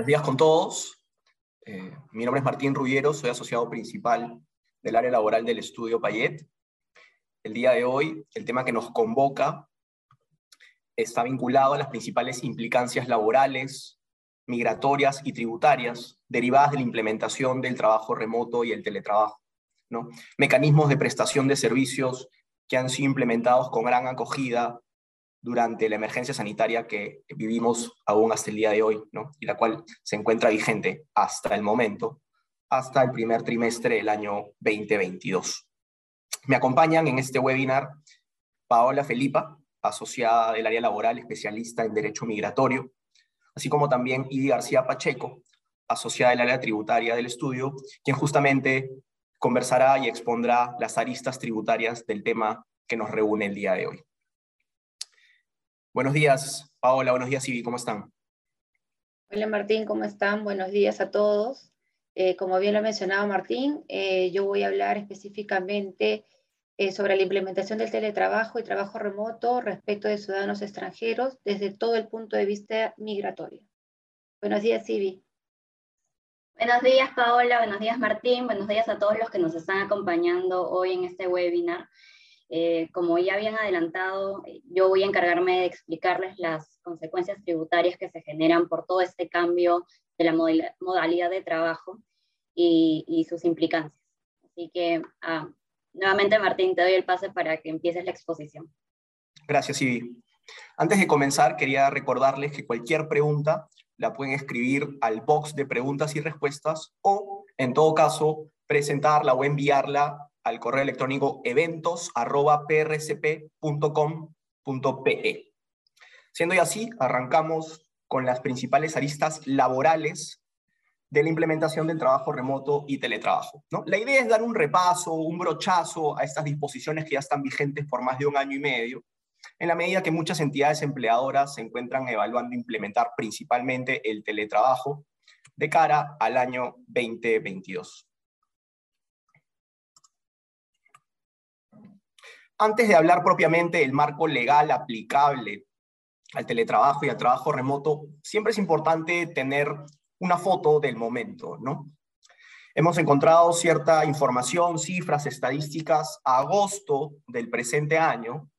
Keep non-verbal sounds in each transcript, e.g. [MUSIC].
Buenos días con todos. Eh, mi nombre es Martín Rubiero, soy asociado principal del área laboral del estudio Payet. El día de hoy, el tema que nos convoca está vinculado a las principales implicancias laborales, migratorias y tributarias derivadas de la implementación del trabajo remoto y el teletrabajo. ¿no? Mecanismos de prestación de servicios que han sido implementados con gran acogida durante la emergencia sanitaria que vivimos aún hasta el día de hoy, ¿no? y la cual se encuentra vigente hasta el momento, hasta el primer trimestre del año 2022. Me acompañan en este webinar Paola Felipa, asociada del área laboral, especialista en Derecho Migratorio, así como también Idi García Pacheco, asociada del área tributaria del estudio, quien justamente conversará y expondrá las aristas tributarias del tema que nos reúne el día de hoy. Buenos días, Paola, buenos días, Ibi, ¿cómo están? Hola Martín, ¿cómo están? Buenos días a todos. Eh, como bien lo mencionaba Martín, eh, yo voy a hablar específicamente eh, sobre la implementación del teletrabajo y trabajo remoto respecto de ciudadanos extranjeros desde todo el punto de vista migratorio. Buenos días, Ibi. Buenos días, Paola. Buenos días, Martín. Buenos días a todos los que nos están acompañando hoy en este webinar. Eh, como ya habían adelantado, eh, yo voy a encargarme de explicarles las consecuencias tributarias que se generan por todo este cambio de la modalidad de trabajo y, sus implicancias. Así que, ah, nuevamente, Martín, te doy el pase para que empieces la exposición. Gracias, Ivy. Antes de comenzar, quería recordarles que cualquier pregunta la pueden escribir al box de preguntas y respuestas o, en todo caso, presentarla o enviarla al correo electrónico eventos.prcp.com.pe. Siendo ya así, arrancamos con las principales aristas laborales de la implementación del trabajo remoto y teletrabajo. La idea es dar un repaso, un brochazo a estas disposiciones que ya están vigentes por más de un año y medio, en la medida que muchas entidades empleadoras se encuentran evaluando implementar principalmente el teletrabajo de cara al año 2022. Antes de hablar propiamente del marco legal aplicable al teletrabajo y al trabajo remoto, siempre es importante tener una foto del momento, ¿no? Hemos encontrado cierta información, cifras, estadísticas agosto del presente año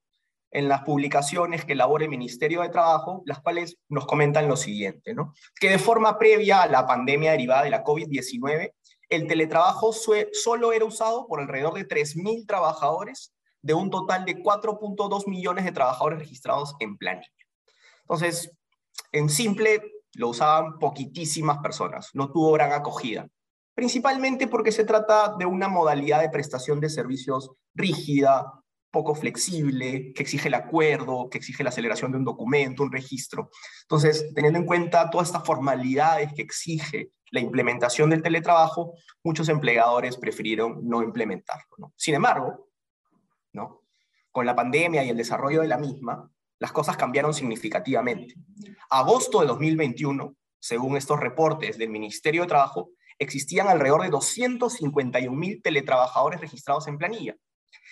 en las publicaciones que elabora el Ministerio de Trabajo, las cuales nos comentan lo siguiente, ¿no? Que de forma previa a la pandemia derivada de la COVID-19, el teletrabajo solo era usado por alrededor de 3.000 trabajadores de un total de 4.2 millones de trabajadores registrados en planilla. Entonces, en simple, lo usaban poquitísimas personas, no tuvo gran acogida, principalmente porque se trata de una modalidad de prestación de servicios rígida, poco flexible, que exige el acuerdo, que exige la aceleración de un documento, un registro. Entonces, teniendo en cuenta todas estas formalidades que exige la implementación del teletrabajo, muchos empleadores prefirieron no implementarlo. Sin embargo, ¿no? Con la pandemia y el desarrollo de la misma, las cosas cambiaron significativamente. Agosto de 2021, según estos reportes del Ministerio de Trabajo, existían alrededor de 251.000 teletrabajadores registrados en planilla.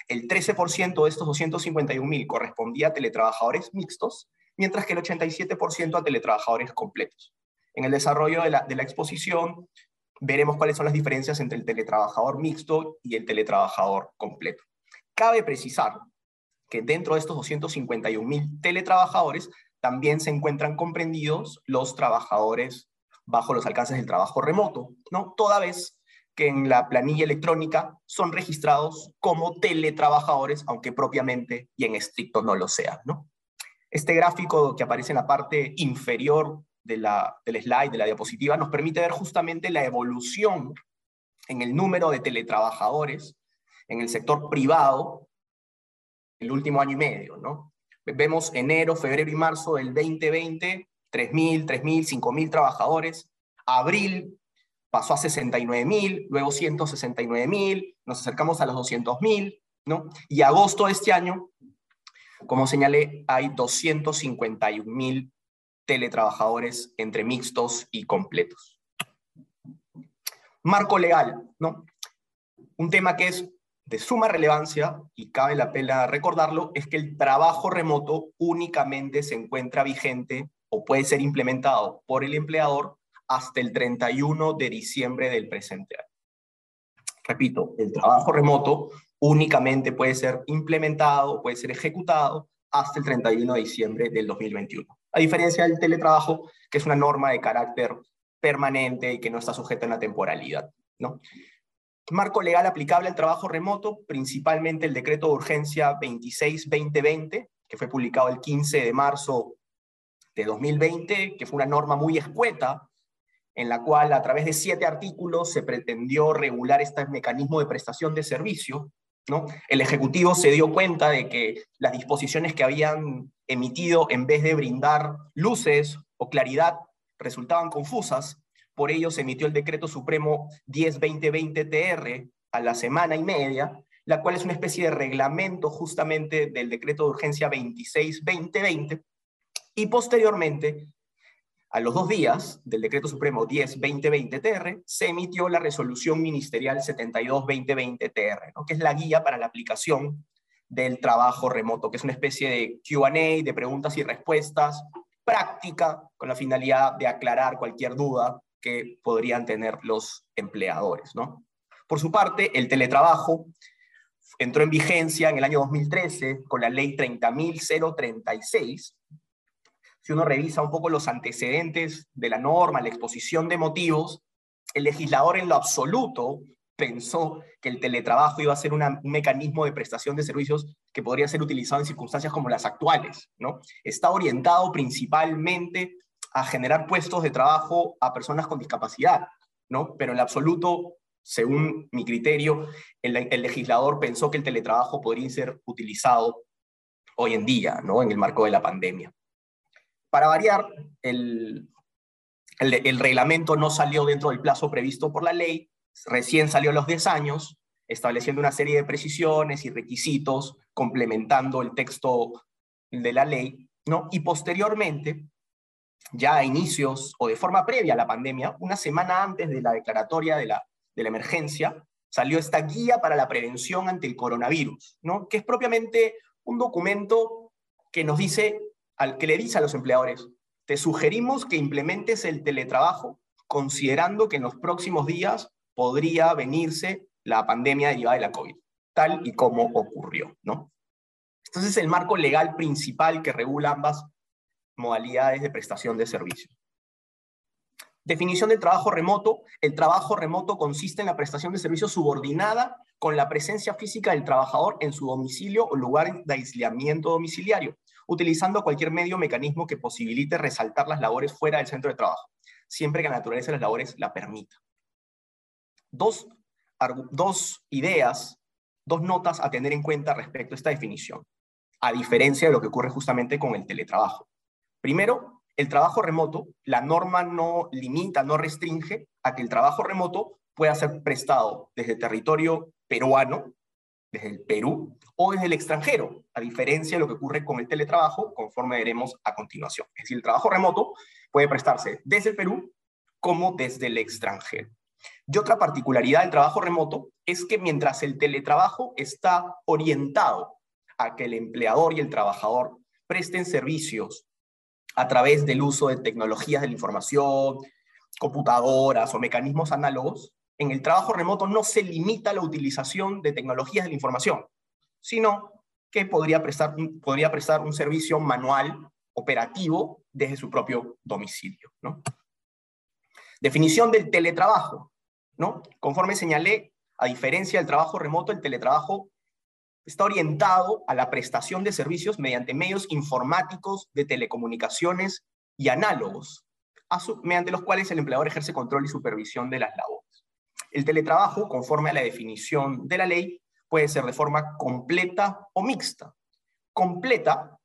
El 13% de estos 251.000 correspondía a teletrabajadores mixtos, mientras que el 87% a teletrabajadores completos. En el desarrollo de la, de la exposición veremos cuáles son las diferencias entre el teletrabajador mixto y el teletrabajador completo. Cabe precisar que dentro de estos 251.000 teletrabajadores también se encuentran comprendidos los trabajadores bajo los alcances del trabajo remoto, ¿no? Toda vez que en la planilla electrónica son registrados como teletrabajadores, aunque propiamente y en estricto no lo sean, ¿no? Este gráfico que aparece en la parte inferior del slide, de la diapositiva, nos permite ver justamente la evolución en el número de teletrabajadores en el sector privado el último año y medio, ¿no? Vemos enero, febrero y marzo del 2020, 3.000, 3.000, 5.000 trabajadores. Abril pasó a 69.000, luego 169.000, nos acercamos a los 200.000, ¿no? Y agosto de este año, como señalé, hay 251.000 teletrabajadores entre mixtos y completos. Marco legal, ¿no? Un tema que es de suma relevancia, y cabe la pena recordarlo, es que el trabajo remoto únicamente se encuentra vigente o puede ser implementado por el empleador hasta el 31 de diciembre del presente año. Repito, el trabajo remoto únicamente puede ser implementado, puede ser ejecutado hasta el 31 de diciembre del 2021. A diferencia del teletrabajo, que es una norma de carácter permanente y que no está sujeta a la temporalidad. ¿no? Marco legal aplicable al trabajo remoto, principalmente el decreto de urgencia 26-2020, que fue publicado el 15 de marzo de 2020, que fue una norma muy escueta, en la cual a través de siete artículos se pretendió regular este mecanismo de prestación de servicio. ¿no? El Ejecutivo se dio cuenta de que las disposiciones que habían emitido, en vez de brindar luces o claridad, resultaban confusas por ello se emitió el decreto supremo 10-2020-TR a la semana y media, la cual es una especie de reglamento justamente del decreto de urgencia 26-2020, y posteriormente, a los dos días del decreto supremo 10-2020-TR, se emitió la resolución ministerial 72-2020-TR, que es la guía para la aplicación del trabajo remoto, que es una especie de QA, de preguntas y respuestas práctica, con la finalidad de aclarar cualquier duda que podrían tener los empleadores. ¿no? Por su parte, el teletrabajo entró en vigencia en el año 2013 con la ley 30.036. Si uno revisa un poco los antecedentes de la norma, la exposición de motivos, el legislador en lo absoluto pensó que el teletrabajo iba a ser un mecanismo de prestación de servicios que podría ser utilizado en circunstancias como las actuales. ¿no? Está orientado principalmente a generar puestos de trabajo a personas con discapacidad, ¿no? Pero en absoluto, según mi criterio, el, legislador pensó que el teletrabajo podría ser utilizado hoy en día, ¿no? En el marco de la pandemia. Para variar, el, el, reglamento no salió dentro del plazo previsto por la ley, recién salió a los 10 años, estableciendo una serie de precisiones y requisitos, complementando el texto de la ley, ¿no? Y posteriormente, ya a inicios o de forma previa a la pandemia, una semana antes de la declaratoria de la, emergencia, salió esta guía para la prevención ante el coronavirus, ¿no? que es propiamente un documento que nos dice, al que le dice a los empleadores, te sugerimos que implementes el teletrabajo considerando que en los próximos días podría venirse la pandemia derivada de la COVID, tal y como ocurrió. ¿no? Entonces, el marco legal principal que regula ambas modalidades de prestación de servicios. Definición del trabajo remoto. El trabajo remoto consiste en la prestación de servicios subordinada con la presencia física del trabajador en su domicilio o lugar de aislamiento domiciliario, utilizando cualquier medio o mecanismo que posibilite resaltar las labores fuera del centro de trabajo, siempre que la naturaleza de las labores la permita. Dos, dos ideas, dos notas a tener en cuenta respecto a esta definición, a diferencia de lo que ocurre justamente con el teletrabajo. Primero, el trabajo remoto, la norma no limita, no restringe a que el trabajo remoto pueda ser prestado desde territorio peruano, desde el Perú, o desde el extranjero, a diferencia de lo que ocurre con el teletrabajo, conforme veremos a continuación. Es decir, el trabajo remoto puede prestarse desde el Perú como desde el extranjero. Y otra particularidad del trabajo remoto es que mientras el teletrabajo está orientado a que el empleador y el trabajador presten servicios a través del uso de tecnologías de la información, computadoras o mecanismos análogos, en el trabajo remoto no se limita la utilización de tecnologías de la información, sino que podría prestar, podría prestar un servicio manual operativo desde su propio domicilio. Definición del teletrabajo. ¿no? Conforme señalé, a diferencia del trabajo remoto, el teletrabajo está orientado a la prestación de servicios mediante medios informáticos de telecomunicaciones y análogos, mediante los cuales el empleador ejerce control y supervisión de las labores. El teletrabajo, conforme a la definición de la ley, puede ser de forma completa o mixta. Completa,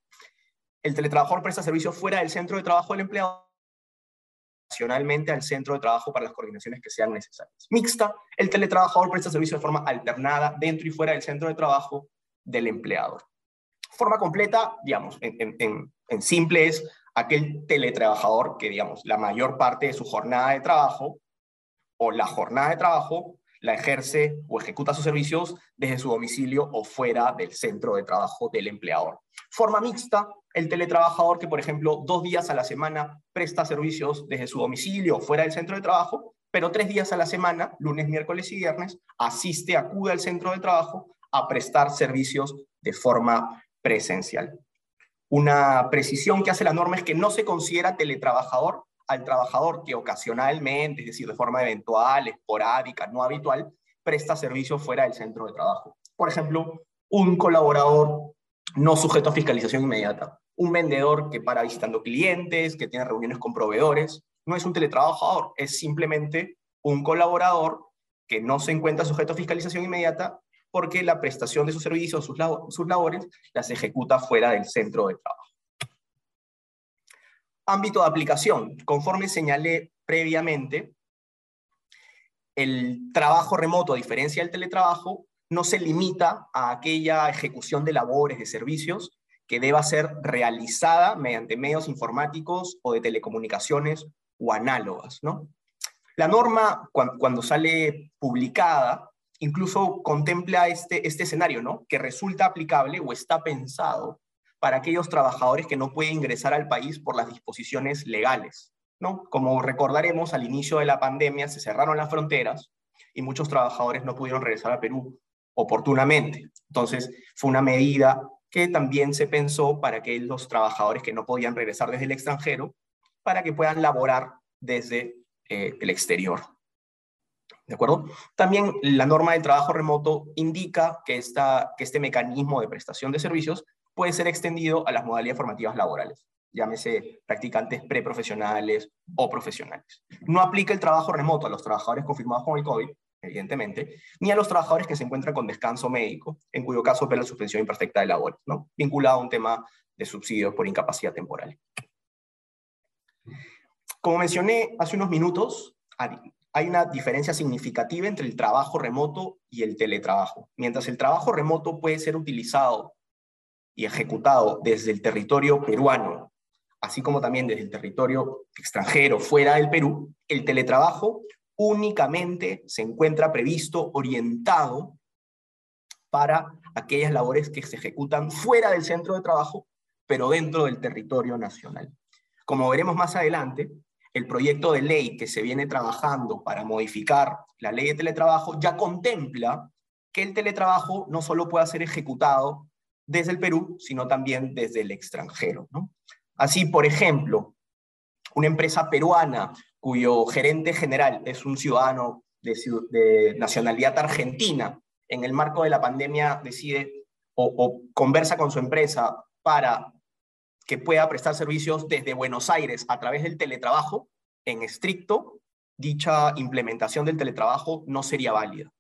el teletrabajador presta servicios fuera del centro de trabajo del empleado nacionalmente al centro de trabajo para las coordinaciones que sean necesarias. Mixta, el teletrabajador presta servicio de forma alternada dentro y fuera del centro de trabajo del empleador. Forma completa, digamos, en, en, simple es aquel teletrabajador que, digamos, la mayor parte de su jornada de trabajo o la jornada de trabajo la ejerce o ejecuta sus servicios desde su domicilio o fuera del centro de trabajo del empleador. Forma mixta, el teletrabajador que, por ejemplo, dos días a la semana presta servicios desde su domicilio o fuera del centro de trabajo, pero tres días a la semana, lunes, miércoles y viernes, asiste, acude al centro de trabajo a prestar servicios de forma presencial. Una precisión que hace la norma es que no se considera teletrabajador al trabajador que ocasionalmente, es decir, de forma eventual, esporádica, no habitual, presta servicios fuera del centro de trabajo. Por ejemplo, un colaborador no sujeto a fiscalización inmediata, un vendedor que para visitando clientes, que tiene reuniones con proveedores, no es un teletrabajador, es simplemente un colaborador que no se encuentra sujeto a fiscalización inmediata porque la prestación de sus servicios, sus, sus labores, las ejecuta fuera del centro de trabajo. Ámbito de aplicación. Conforme señalé previamente, el trabajo remoto, a diferencia del teletrabajo, no se limita a aquella ejecución de labores, de servicios, que deba ser realizada mediante medios informáticos o de telecomunicaciones o análogas. ¿no? La norma, cuando, sale publicada, incluso contempla este, este escenario, ¿no? que resulta aplicable o está pensado para aquellos trabajadores que no pueden ingresar al país por las disposiciones legales. ¿no? Como recordaremos, al inicio de la pandemia se cerraron las fronteras y muchos trabajadores no pudieron regresar a Perú oportunamente. Entonces, fue una medida que también se pensó para que los trabajadores que no podían regresar desde el extranjero, para que puedan laborar desde eh, el exterior. ¿De acuerdo? También la norma de trabajo remoto indica que, esta, que este mecanismo de prestación de servicios puede ser extendido a las modalidades formativas laborales, llámese practicantes preprofesionales o profesionales. No aplica el trabajo remoto a los trabajadores confirmados con el COVID, evidentemente, ni a los trabajadores que se encuentran con descanso médico, en cuyo caso opera la suspensión imperfecta de labores, ¿no? vinculado a un tema de subsidios por incapacidad temporal. Como mencioné hace unos minutos, hay una diferencia significativa entre el trabajo remoto y el teletrabajo. Mientras el trabajo remoto puede ser utilizado y ejecutado desde el territorio peruano, así como también desde el territorio extranjero fuera del Perú, el teletrabajo únicamente se encuentra previsto, orientado para aquellas labores que se ejecutan fuera del centro de trabajo, pero dentro del territorio nacional. Como veremos más adelante, el proyecto de ley que se viene trabajando para modificar la ley de teletrabajo ya contempla que el teletrabajo no solo pueda ser ejecutado desde el Perú, sino también desde el extranjero. Así, por ejemplo, una empresa peruana cuyo gerente general es un ciudadano de, nacionalidad argentina, en el marco de la pandemia decide o, conversa con su empresa para que pueda prestar servicios desde Buenos Aires a través del teletrabajo, en estricto, dicha implementación del teletrabajo no sería válida,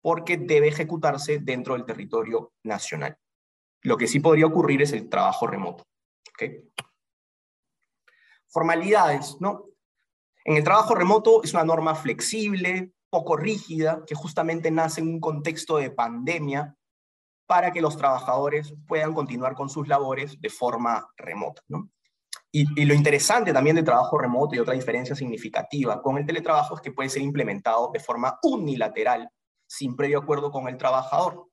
porque debe ejecutarse dentro del territorio nacional. Lo que sí podría ocurrir es el trabajo remoto. Formalidades, ¿no? En el trabajo remoto es una norma flexible, poco rígida, que justamente nace en un contexto de pandemia para que los trabajadores puedan continuar con sus labores de forma remota. Y, lo interesante también del trabajo remoto y otra diferencia significativa con el teletrabajo es que puede ser implementado de forma unilateral, sin previo acuerdo con el trabajador.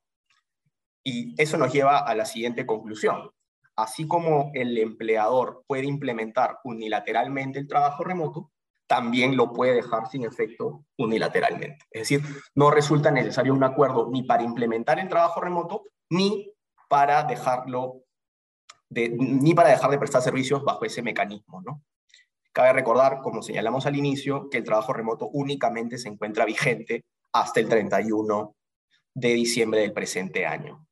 Y eso nos lleva a la siguiente conclusión. Así como el empleador puede implementar unilateralmente el trabajo remoto, también lo puede dejar sin efecto unilateralmente. Es decir, no resulta necesario un acuerdo ni para implementar el trabajo remoto, ni para dejarlo de, ni para dejar de prestar servicios bajo ese mecanismo. ¿no? Cabe recordar, como señalamos al inicio, que el trabajo remoto únicamente se encuentra vigente hasta el 31 de diciembre del presente año.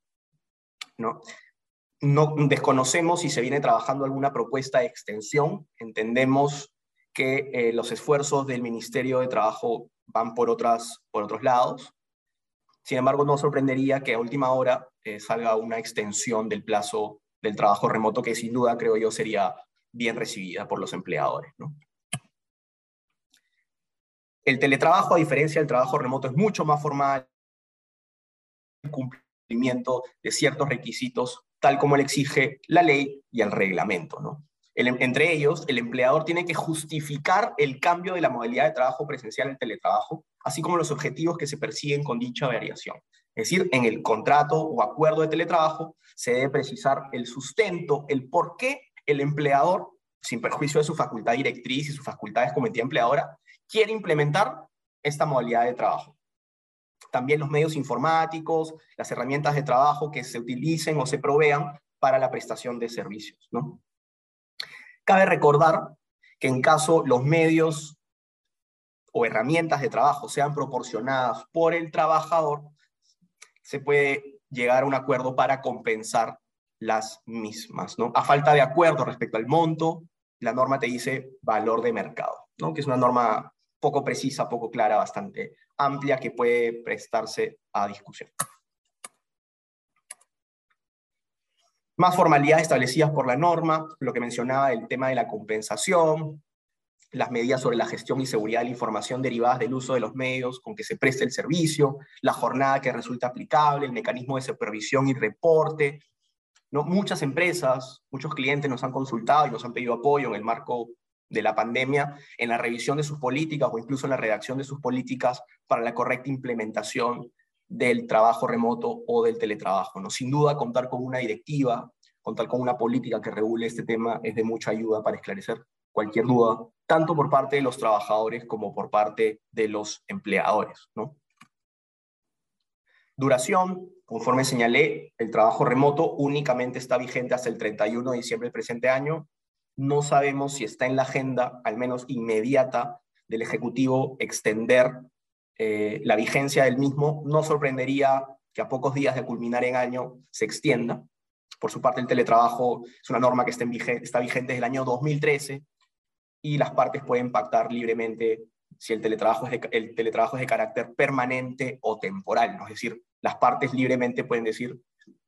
¿no? No, desconocemos si se viene trabajando alguna propuesta de extensión, entendemos que eh, los esfuerzos del Ministerio de Trabajo van por, otras, por otros lados. Sin embargo, no sorprendería que a última hora eh, salga una extensión del plazo del trabajo remoto que sin duda creo yo sería bien recibida por los empleadores. El teletrabajo, a diferencia del trabajo remoto, es mucho más formal, el cumplimiento de ciertos requisitos, tal como le exige la ley y el reglamento. ¿no? Em, entre ellos, el empleador tiene que justificar el cambio de la modalidad de trabajo presencial al teletrabajo, así como los objetivos que se persiguen con dicha variación. Es decir, en el contrato o acuerdo de teletrabajo se debe precisar el sustento, el por qué el empleador, sin perjuicio de su facultad directriz y sus facultades como entidad empleadora, quiere implementar esta modalidad de trabajo. También los medios informáticos, las herramientas de trabajo que se utilicen o se provean para la prestación de servicios. ¿no? Cabe recordar que en caso los medios o herramientas de trabajo sean proporcionadas por el trabajador, se puede llegar a un acuerdo para compensar las mismas. ¿no? A falta de acuerdo respecto al monto, la norma te dice valor de mercado, que es una norma poco precisa, poco clara, bastante amplia que puede prestarse a discusión. Más formalidades establecidas por la norma, lo que mencionaba el tema de la compensación, las medidas sobre la gestión y seguridad de la información derivadas del uso de los medios con que se preste el servicio, la jornada que resulta aplicable, el mecanismo de supervisión y reporte. Muchas empresas, muchos clientes nos han consultado y nos han pedido apoyo en el marco de la pandemia en la revisión de sus políticas o incluso en la redacción de sus políticas para la correcta implementación del trabajo remoto o del teletrabajo. ¿no? Sin duda, contar con una directiva, contar con una política que regule este tema es de mucha ayuda para esclarecer cualquier duda, tanto por parte de los trabajadores como por parte de los empleadores. ¿no? Duración, conforme señalé, el trabajo remoto únicamente está vigente hasta el 31 de diciembre del presente año. No sabemos si está en la agenda, al menos inmediata, del Ejecutivo extender eh, la vigencia del mismo. No sorprendería que a pocos días de culminar en año se extienda. Por su parte, el teletrabajo es una norma que está, vigente desde el año 2013 y las partes pueden pactar libremente si el teletrabajo, es de, carácter permanente o temporal. Es decir, las partes libremente pueden decir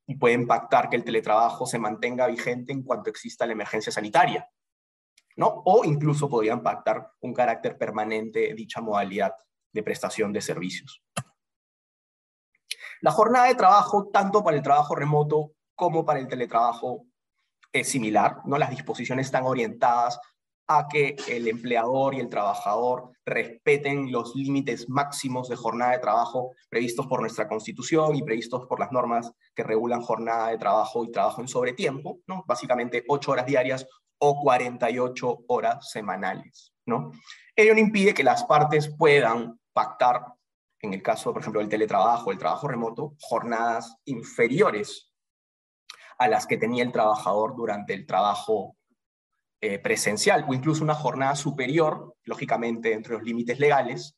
y pueden pactar que el teletrabajo se mantenga vigente en cuanto exista la emergencia sanitaria. ¿no? O incluso podrían pactar un carácter permanente de dicha modalidad de prestación de servicios. La jornada de trabajo, tanto para el trabajo remoto como para el teletrabajo, es similar. ¿no? Las disposiciones están orientadas a que el empleador y el trabajador respeten los límites máximos de jornada de trabajo previstos por nuestra Constitución y previstos por las normas que regulan jornada de trabajo y trabajo en sobretiempo, ¿no? básicamente 8 horas diarias o 48 horas semanales. ¿no? Ello no impide que las partes puedan pactar, en el caso, por ejemplo, del teletrabajo, el trabajo remoto, jornadas inferiores a las que tenía el trabajador durante el trabajo eh, presencial o incluso una jornada superior, lógicamente entre los límites legales,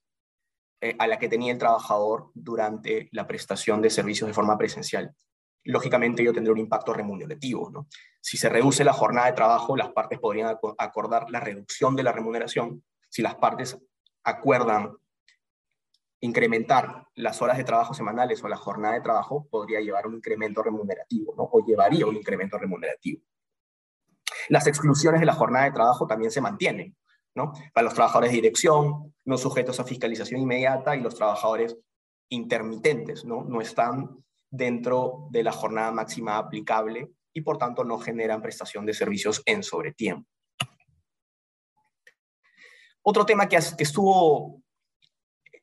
eh, a la que tenía el trabajador durante la prestación de servicios de forma presencial. Lógicamente ello tendría un impacto remunerativo. ¿no? Si se reduce la jornada de trabajo, las partes podrían acordar la reducción de la remuneración. Si las partes acuerdan incrementar las horas de trabajo semanales o la jornada de trabajo, podría llevar a un incremento remunerativo, ¿no? o llevaría un incremento remunerativo. Las exclusiones de la jornada de trabajo también se mantienen, ¿no? Para los trabajadores de dirección, no sujetos a fiscalización inmediata y los trabajadores intermitentes, ¿no? No están dentro de la jornada máxima aplicable y por tanto no generan prestación de servicios en sobretiempo. Otro tema que, estuvo,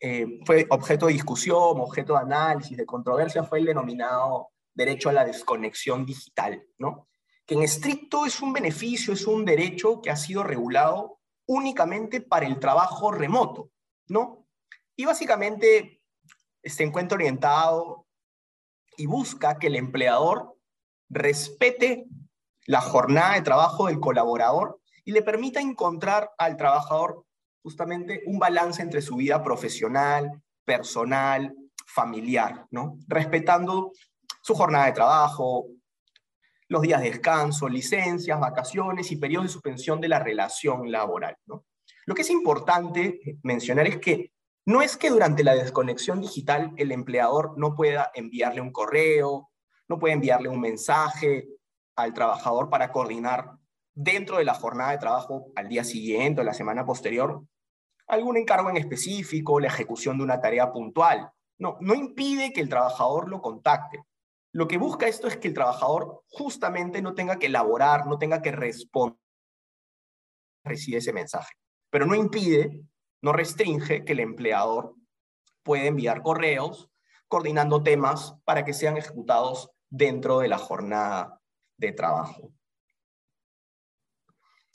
eh, fue objeto de discusión, objeto de análisis, de controversia, fue el denominado derecho a la desconexión digital, ¿no? que en estricto es un beneficio, es un derecho que ha sido regulado únicamente para el trabajo remoto, ¿no? Y básicamente se encuentra orientado y busca que el empleador respete la jornada de trabajo del colaborador y le permita encontrar al trabajador justamente un balance entre su vida profesional, personal, familiar, ¿no? Respetando su jornada de trabajo, los días de descanso, licencias, vacaciones y periodos de suspensión de la relación laboral. ¿no? Lo que es importante mencionar es que no es que durante la desconexión digital el empleador no pueda enviarle un correo, no puede enviarle un mensaje al trabajador para coordinar dentro de la jornada de trabajo al día siguiente o la semana posterior algún encargo en específico, la ejecución de una tarea puntual. No, no impide que el trabajador lo contacte. Lo que busca esto es que el trabajador justamente no tenga que elaborar, no tenga que responder, recibe ese mensaje. Pero no impide, no restringe que el empleador pueda enviar correos coordinando temas para que sean ejecutados dentro de la jornada de trabajo.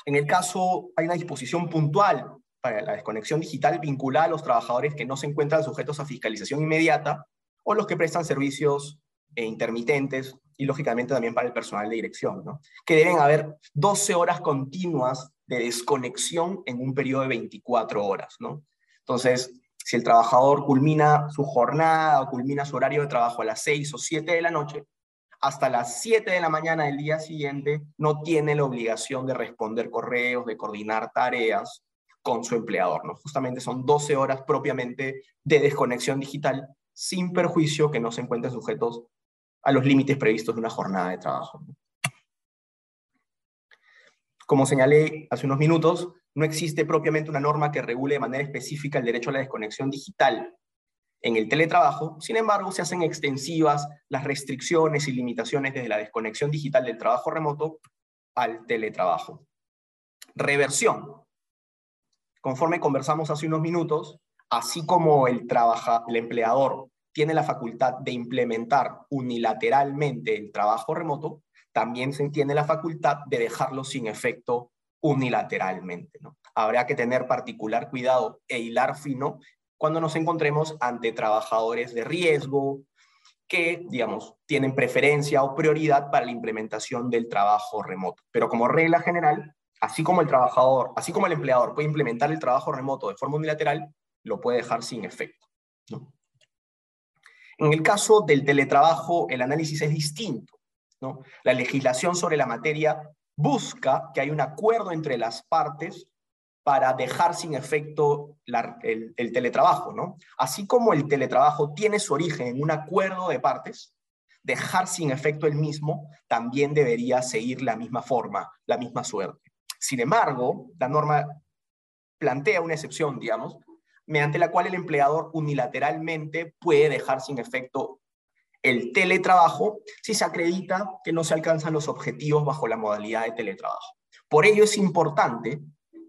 En el caso, hay una disposición puntual para la desconexión digital vinculada a los trabajadores que no se encuentran sujetos a fiscalización inmediata o los que prestan servicios eh, intermitentes y lógicamente también para el personal de dirección, ¿no? que deben haber 12 horas continuas de desconexión en un periodo de 24 horas. ¿no? Entonces, si el trabajador culmina su jornada o culmina su horario de trabajo a las 6 o 7 de la noche, hasta las 7 de la mañana del día siguiente no tiene la obligación de responder correos, de coordinar tareas con su empleador. ¿no? Justamente son 12 horas propiamente de desconexión digital sin perjuicio que no se encuentren sujetos a los límites previstos de una jornada de trabajo. Como señalé hace unos minutos, no existe propiamente una norma que regule de manera específica el derecho a la desconexión digital en el teletrabajo, sin embargo, se hacen extensivas las restricciones y limitaciones desde la desconexión digital del trabajo remoto al teletrabajo. Reversión. Conforme conversamos hace unos minutos, así como el, trabaja, el empleador tiene la facultad de implementar unilateralmente el trabajo remoto, también se tiene la facultad de dejarlo sin efecto unilateralmente. ¿no? Habrá que tener particular cuidado e hilar fino cuando nos encontremos ante trabajadores de riesgo que, digamos, tienen preferencia o prioridad para la implementación del trabajo remoto. Pero como regla general, así como el trabajador, así como el empleador puede implementar el trabajo remoto de forma unilateral, lo puede dejar sin efecto. En el caso del teletrabajo, el análisis es distinto. La legislación sobre la materia busca que haya un acuerdo entre las partes para dejar sin efecto el, el, teletrabajo, ¿no? Así como el teletrabajo tiene su origen en un acuerdo de partes, dejar sin efecto el mismo también debería seguir la misma forma, la misma suerte. Sin embargo, la norma plantea una excepción, digamos, mediante la cual el empleador unilateralmente puede dejar sin efecto el teletrabajo si se acredita que no se alcanzan los objetivos bajo la modalidad de teletrabajo. Por ello es importante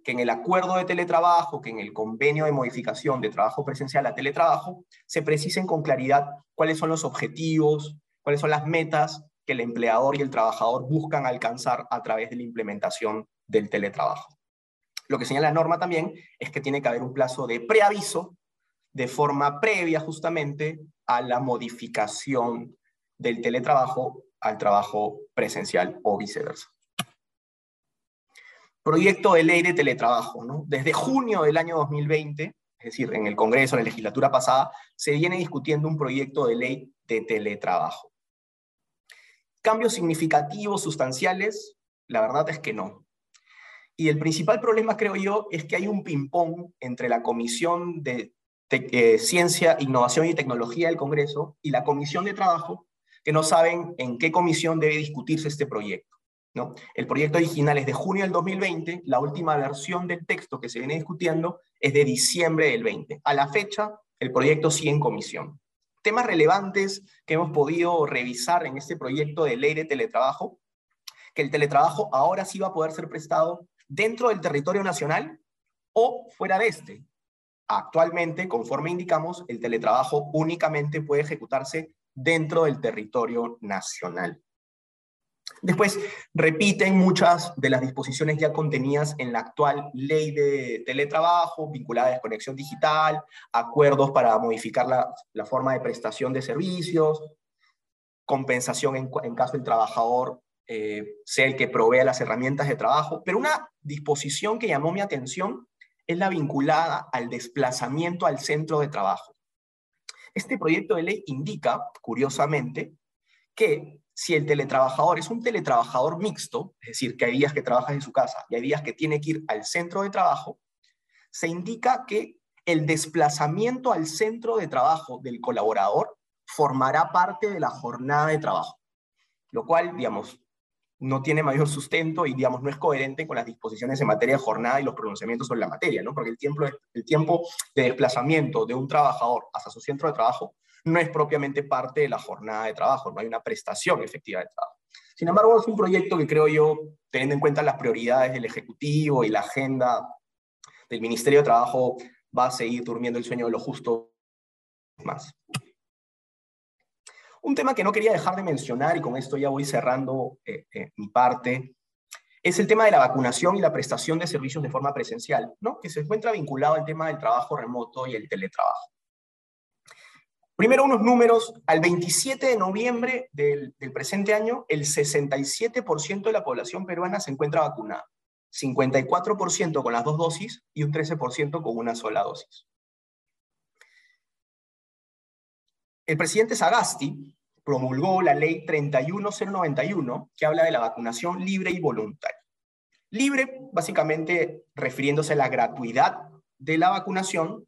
que en el acuerdo de teletrabajo, que en el convenio de modificación de trabajo presencial a teletrabajo, se precisen con claridad cuáles son los objetivos, cuáles son las metas que el empleador y el trabajador buscan alcanzar a través de la implementación del teletrabajo. Lo que señala la norma también es que tiene que haber un plazo de preaviso de forma previa justamente a la modificación del teletrabajo al trabajo presencial o viceversa proyecto de ley de teletrabajo. Desde junio del año 2020, es decir, en el Congreso, en la legislatura pasada, se viene discutiendo un proyecto de ley de teletrabajo. ¿Cambios significativos, sustanciales? La verdad es que no. Y el principal problema, creo yo, es que hay un ping-pong entre la Comisión de eh, Ciencia, Innovación y Tecnología del Congreso y la Comisión de Trabajo, que no saben en qué comisión debe discutirse este proyecto. El proyecto original es de junio del 2020, la última versión del texto que se viene discutiendo es de diciembre del 20. A la fecha, el proyecto sigue en comisión. Temas relevantes que hemos podido revisar en este proyecto de ley de teletrabajo, que el teletrabajo ahora sí va a poder ser prestado dentro del territorio nacional o fuera de este. Actualmente, conforme indicamos, el teletrabajo únicamente puede ejecutarse dentro del territorio nacional. Después, repiten muchas de las disposiciones ya contenidas en la actual ley de teletrabajo, vinculada a desconexión digital, acuerdos para modificar la, forma de prestación de servicios, compensación en, caso el trabajador eh, sea el que provea las herramientas de trabajo. Pero una disposición que llamó mi atención es la vinculada al desplazamiento al centro de trabajo. Este proyecto de ley indica, curiosamente, que si el teletrabajador es un teletrabajador mixto, es decir, que hay días que trabaja en su casa y hay días que tiene que ir al centro de trabajo, se indica que el desplazamiento al centro de trabajo del colaborador formará parte de la jornada de trabajo, lo cual, digamos, no tiene mayor sustento y, digamos, no es coherente con las disposiciones en materia de jornada y los pronunciamientos sobre la materia, ¿no? Porque el tiempo, el tiempo de desplazamiento de un trabajador hasta su centro de trabajo no es propiamente parte de la jornada de trabajo, no hay una prestación efectiva de trabajo. Sin embargo, es un proyecto que creo yo, teniendo en cuenta las prioridades del Ejecutivo y la agenda del Ministerio de Trabajo, va a seguir durmiendo el sueño de lo justo más. Un tema que no quería dejar de mencionar, y con esto ya voy cerrando eh, eh, mi parte, es el tema de la vacunación y la prestación de servicios de forma presencial, ¿no? que se encuentra vinculado al tema del trabajo remoto y el teletrabajo. Primero unos números, al 27 de noviembre del, del presente año, el 67% de la población peruana se encuentra vacunada, 54% con las dos dosis y un 13% con una sola dosis. El presidente Sagasti promulgó la ley 31091, que habla de la vacunación libre y voluntaria. Libre, básicamente refiriéndose a la gratuidad de la vacunación,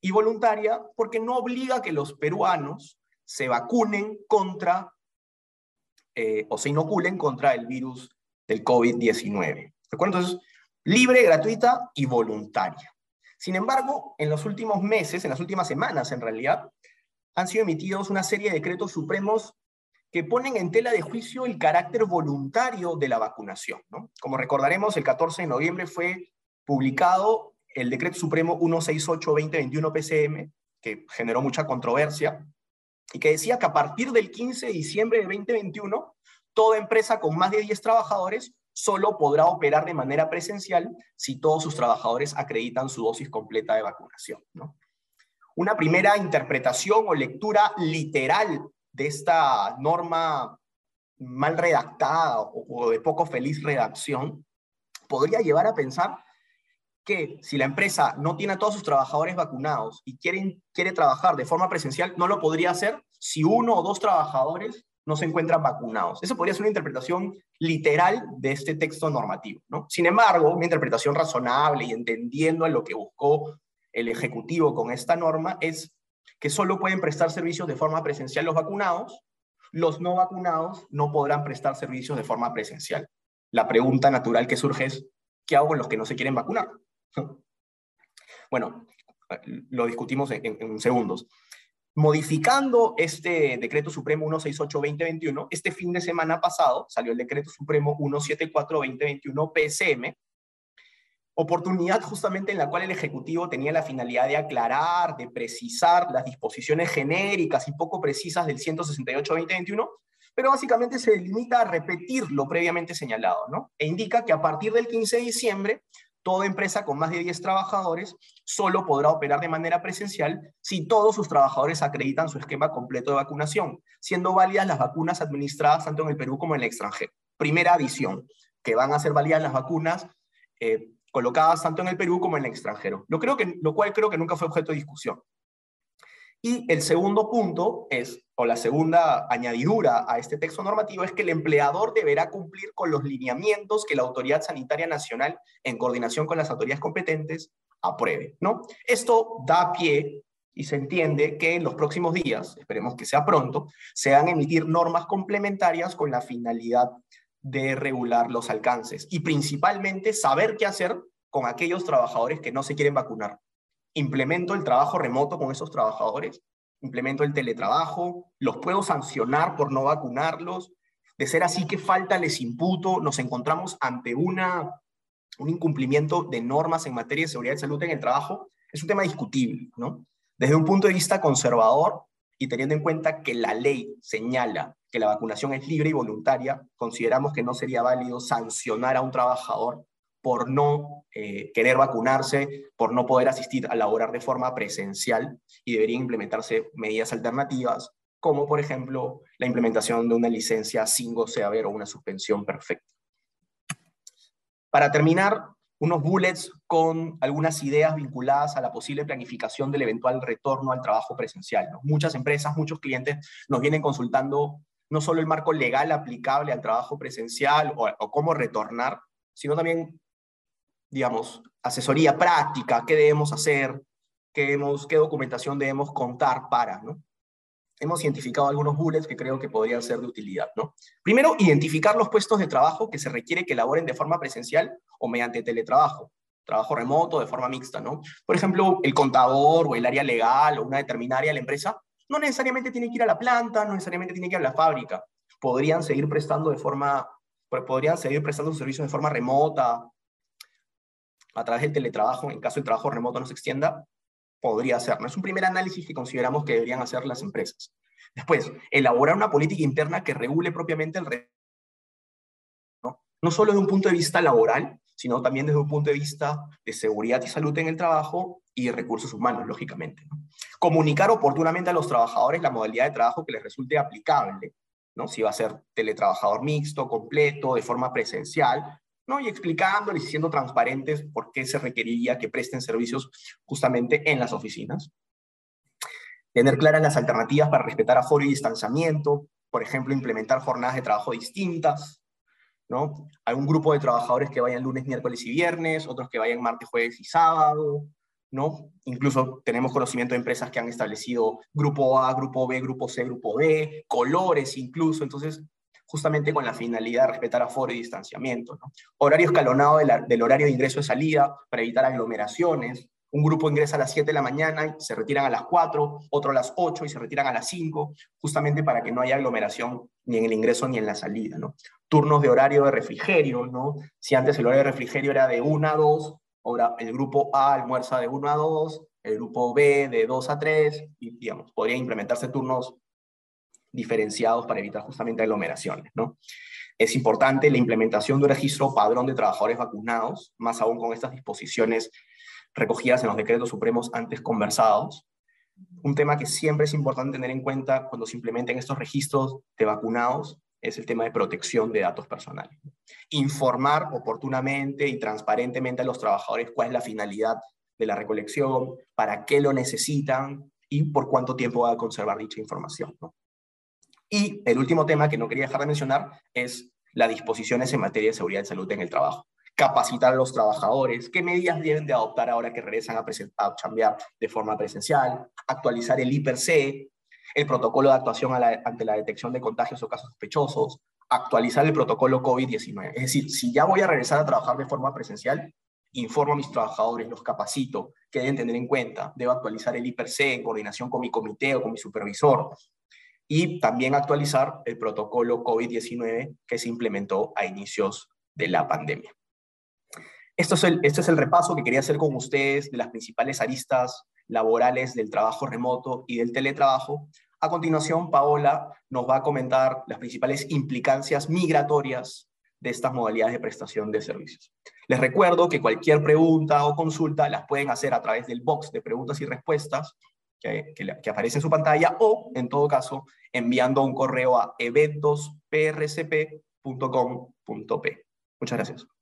y voluntaria porque no obliga que los peruanos se vacunen contra eh, o se inoculen contra el virus del COVID-19. Entonces, libre, gratuita y voluntaria. Sin embargo, en los últimos meses, en las últimas semanas en realidad, han sido emitidos una serie de decretos supremos que ponen en tela de juicio el carácter voluntario de la vacunación. Como recordaremos, el 14 de noviembre fue publicado el decreto supremo 168-2021 PCM, que generó mucha controversia, y que decía que a partir del 15 de diciembre de 2021, toda empresa con más de 10 trabajadores solo podrá operar de manera presencial si todos sus trabajadores acreditan su dosis completa de vacunación. ¿no? Una primera interpretación o lectura literal de esta norma mal redactada o, de poco feliz redacción podría llevar a pensar que si la empresa no tiene a todos sus trabajadores vacunados y quiere, quiere trabajar de forma presencial, no lo podría hacer si uno o dos trabajadores no se encuentran vacunados. Eso podría ser una interpretación literal de este texto normativo. ¿no? Sin embargo, una interpretación razonable y entendiendo a lo que buscó el Ejecutivo con esta norma es que solo pueden prestar servicios de forma presencial los vacunados, los no vacunados no podrán prestar servicios de forma presencial. La pregunta natural que surge es, ¿qué hago con los que no se quieren vacunar? [LAUGHS] Bueno, lo discutimos en, segundos. Modificando este decreto supremo 168-2021, este fin de semana pasado salió el decreto supremo 174-2021 PSM, oportunidad justamente en la cual el Ejecutivo tenía la finalidad de aclarar, de precisar las disposiciones genéricas y poco precisas del 168-2021, pero básicamente se limita a repetir lo previamente señalado, ¿no? E indica que a partir del 15 de diciembre, toda empresa con más de 10 trabajadores solo podrá operar de manera presencial si todos sus trabajadores acreditan su esquema completo de vacunación, siendo válidas las vacunas administradas tanto en el Perú como en el extranjero. Primera adición, que van a ser válidas las vacunas eh, colocadas tanto en el Perú como en el extranjero, lo, creo que, lo cual creo que nunca fue objeto de discusión. Y el segundo punto es, o la segunda añadidura a este texto normativo, es que el empleador deberá cumplir con los lineamientos que la Autoridad Sanitaria Nacional, en coordinación con las autoridades competentes, apruebe. ¿no? Esto da pie y se entiende que en los próximos días, esperemos que sea pronto, se van a emitir normas complementarias con la finalidad de regular los alcances y principalmente saber qué hacer con aquellos trabajadores que no se quieren vacunar. Implemento el trabajo remoto con esos trabajadores, implemento el teletrabajo, los puedo sancionar por no vacunarlos. De ser así, ¿qué falta les imputo? Nos encontramos ante una, un incumplimiento de normas en materia de seguridad y salud en el trabajo. Es un tema discutible, ¿no? Desde un punto de vista conservador, y teniendo en cuenta que la ley señala que la vacunación es libre y voluntaria, consideramos que no sería válido sancionar a un trabajador por no eh, querer vacunarse, por no poder asistir a laborar de forma presencial y deberían implementarse medidas alternativas, como por ejemplo la implementación de una licencia sin goce haber o una suspensión perfecta. Para terminar, unos bullets con algunas ideas vinculadas a la posible planificación del eventual retorno al trabajo presencial. Muchas empresas, muchos clientes nos vienen consultando no solo el marco legal aplicable al trabajo presencial o, cómo retornar, sino también, digamos, asesoría práctica, qué debemos hacer, qué, qué documentación debemos contar para, ¿no? hemos identificado algunos bullets que creo que podrían ser de utilidad. ¿no? Primero, identificar los puestos de trabajo que se requiere que elaboren de forma presencial o mediante teletrabajo, trabajo remoto, de forma mixta. ¿no? Por ejemplo, el contador o el área legal o una determinada área de la empresa no necesariamente tiene que ir a la planta, no necesariamente tiene que ir a la fábrica. Podrían seguir prestando de forma, podrían seguir prestando sus servicios de forma remota, a través del teletrabajo, en caso el trabajo remoto no se extienda, podría. ¿no? Es un primer análisis que consideramos que deberían hacer las empresas. Después, elaborar una política interna que regule propiamente el ¿no? no solo desde un punto de vista laboral, sino también desde un punto de vista de seguridad y salud en el trabajo y recursos humanos, lógicamente. Comunicar oportunamente a los trabajadores la modalidad de trabajo que les resulte aplicable, ¿no? si va a ser teletrabajador mixto, completo, de forma presencial, ¿no? y explicándoles y siendo transparentes por qué se requeriría que presten servicios justamente en las oficinas. Tener claras las alternativas para respetar aforo y distanciamiento, por ejemplo, implementar jornadas de trabajo distintas, ¿no? Hay un grupo de trabajadores que vayan lunes, miércoles y viernes, otros que vayan martes, jueves y sábado, ¿no? Incluso tenemos conocimiento de empresas que han establecido grupo A, grupo B, grupo C, grupo D, colores incluso, entonces justamente con la finalidad de respetar aforo y distanciamiento. ¿no? Horario escalonado del horario de ingreso y salida para evitar aglomeraciones. Un grupo ingresa a las 7 de la mañana y se retiran a las 4, otro a las 8 y se retiran a las 5, justamente para que no haya aglomeración ni en el ingreso ni en la salida. ¿no? Turnos de horario de refrigerio, ¿no? si antes el horario de refrigerio era de 1 a 2, ahora el grupo A almuerza de 1 a 2, el grupo B de 2 a 3, y digamos, podrían implementarse turnos diferenciados para evitar justamente aglomeraciones. ¿no? Es importante la implementación de un registro padrón de trabajadores vacunados, más aún con estas disposiciones recogidas en los decretos supremos antes conversados. Un tema que siempre es importante tener en cuenta cuando se implementen estos registros de vacunados es el tema de protección de datos personales. Informar oportunamente y transparentemente a los trabajadores cuál es la finalidad de la recolección, para qué lo necesitan y por cuánto tiempo va a conservar dicha información. Y el último tema que no quería dejar de mencionar es las disposiciones en materia de seguridad y salud en el trabajo. Capacitar a los trabajadores, qué medidas deben de adoptar ahora que regresan a, a cambiar de forma presencial, actualizar el IPRC, el protocolo de actuación ante la detección de contagios o casos sospechosos, actualizar el protocolo COVID-19. Es decir, si ya voy a regresar a trabajar de forma presencial, informo a mis trabajadores, los capacito, que deben tener en cuenta, debo actualizar el IPRC en coordinación con mi comité o con mi supervisor, y también actualizar el protocolo COVID-19 que se implementó a inicios de la pandemia. Esto es el, este es el repaso que quería hacer con ustedes de las principales aristas laborales del trabajo remoto y del teletrabajo. A continuación, Paola nos va a comentar las principales implicancias migratorias de estas modalidades de prestación de servicios. Les recuerdo que cualquier pregunta o consulta las pueden hacer a través del box de preguntas y respuestas que, aparece en su pantalla o, en todo caso, enviando un correo a eventosprcp.com.p. Muchas gracias.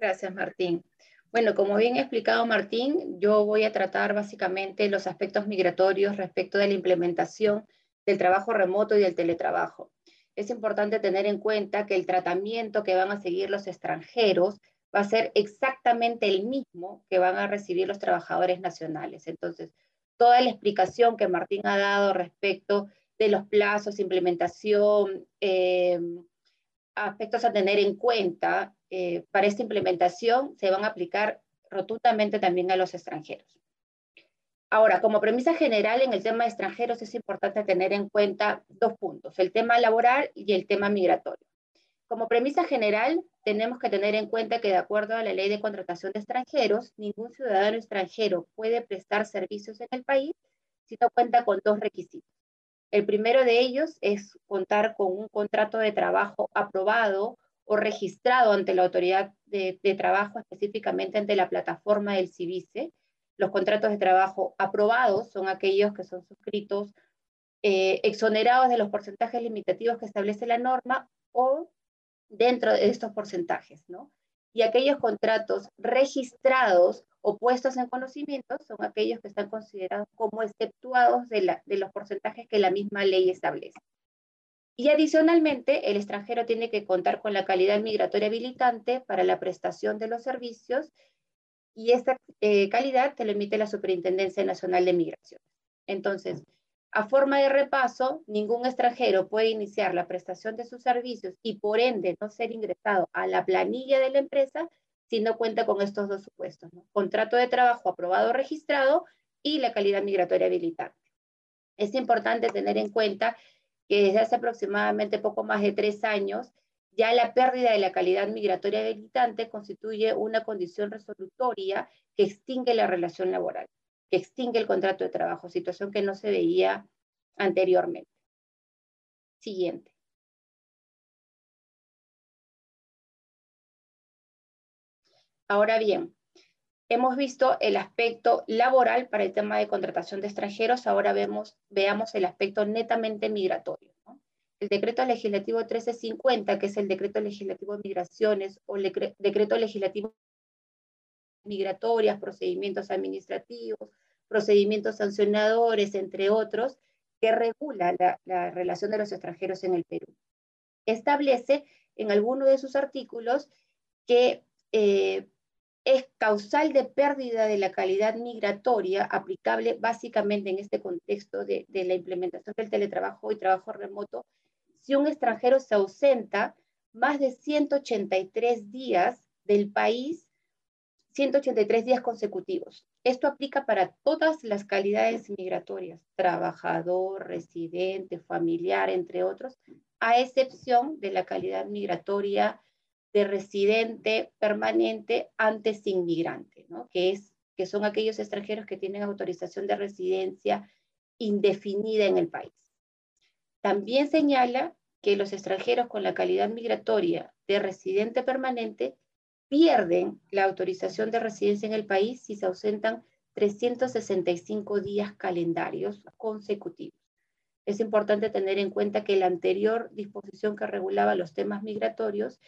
Gracias, Martín. Bueno, como bien ha explicado Martín, yo voy a tratar básicamente los aspectos migratorios respecto de la implementación del trabajo remoto y del teletrabajo. Es importante tener en cuenta que el tratamiento que van a seguir los extranjeros va a ser exactamente el mismo que van a recibir los trabajadores nacionales. Entonces, toda la explicación que Martín ha dado respecto de los plazos, implementación, eh, aspectos a tener en cuenta eh, para esta implementación se van a aplicar rotundamente también a los extranjeros. Ahora, como premisa general en el tema de extranjeros es importante tener en cuenta dos puntos, el tema laboral y el tema migratorio. Como premisa general, tenemos que tener en cuenta que de acuerdo a la ley de contratación de extranjeros, ningún ciudadano extranjero puede prestar servicios en el país si no cuenta con dos requisitos. El primero de ellos es contar con un contrato de trabajo aprobado o registrado ante la autoridad de, trabajo, específicamente ante la plataforma del CIVICE. Los contratos de trabajo aprobados son aquellos que son suscritos eh, exonerados de los porcentajes limitativos que establece la norma o dentro de estos porcentajes, ¿no? Y aquellos contratos registrados o puestos en conocimiento son aquellos que están considerados como exceptuados de, de los porcentajes que la misma ley establece. Y adicionalmente, el extranjero tiene que contar con la calidad migratoria habilitante para la prestación de los servicios y esta eh, calidad te lo emite la Superintendencia Nacional de Migración. Entonces, a forma de repaso, ningún extranjero puede iniciar la prestación de sus servicios y por ende no ser ingresado a la planilla de la empresa si no cuenta con estos dos supuestos, contrato de trabajo aprobado o registrado y la calidad migratoria habilitante. Es importante tener en cuenta que desde hace aproximadamente poco más de tres años, ya la pérdida de la calidad migratoria habilitante constituye una condición resolutoria que extingue la relación laboral. que extingue el contrato de trabajo, situación que no se veía anteriormente. Siguiente. Ahora bien, hemos visto el aspecto laboral para el tema de contratación de extranjeros, ahora vemos, veamos el aspecto netamente migratorio. El decreto legislativo 1350, que es el decreto legislativo de migraciones o el decreto legislativo migratorias, procedimientos administrativos, procedimientos sancionadores, entre otros, que regula la, relación de los extranjeros en el Perú. Establece en alguno de sus artículos que eh, es causal de pérdida de la calidad migratoria aplicable básicamente en este contexto de, de la implementación del teletrabajo y trabajo remoto si un extranjero se ausenta más de 183 días del país, 183 días consecutivos. Esto aplica para todas las calidades migratorias, trabajador, residente, familiar, entre otros, a excepción de la calidad migratoria de residente permanente antes inmigrante, ¿no? que, es, que son aquellos extranjeros que tienen autorización de residencia indefinida en el país. También señala que los extranjeros con la calidad migratoria de residente permanente pierden la autorización de residencia en el país si se ausentan 365 días calendarios consecutivos. Es importante tener en cuenta que la anterior disposición que regulaba los temas migratorios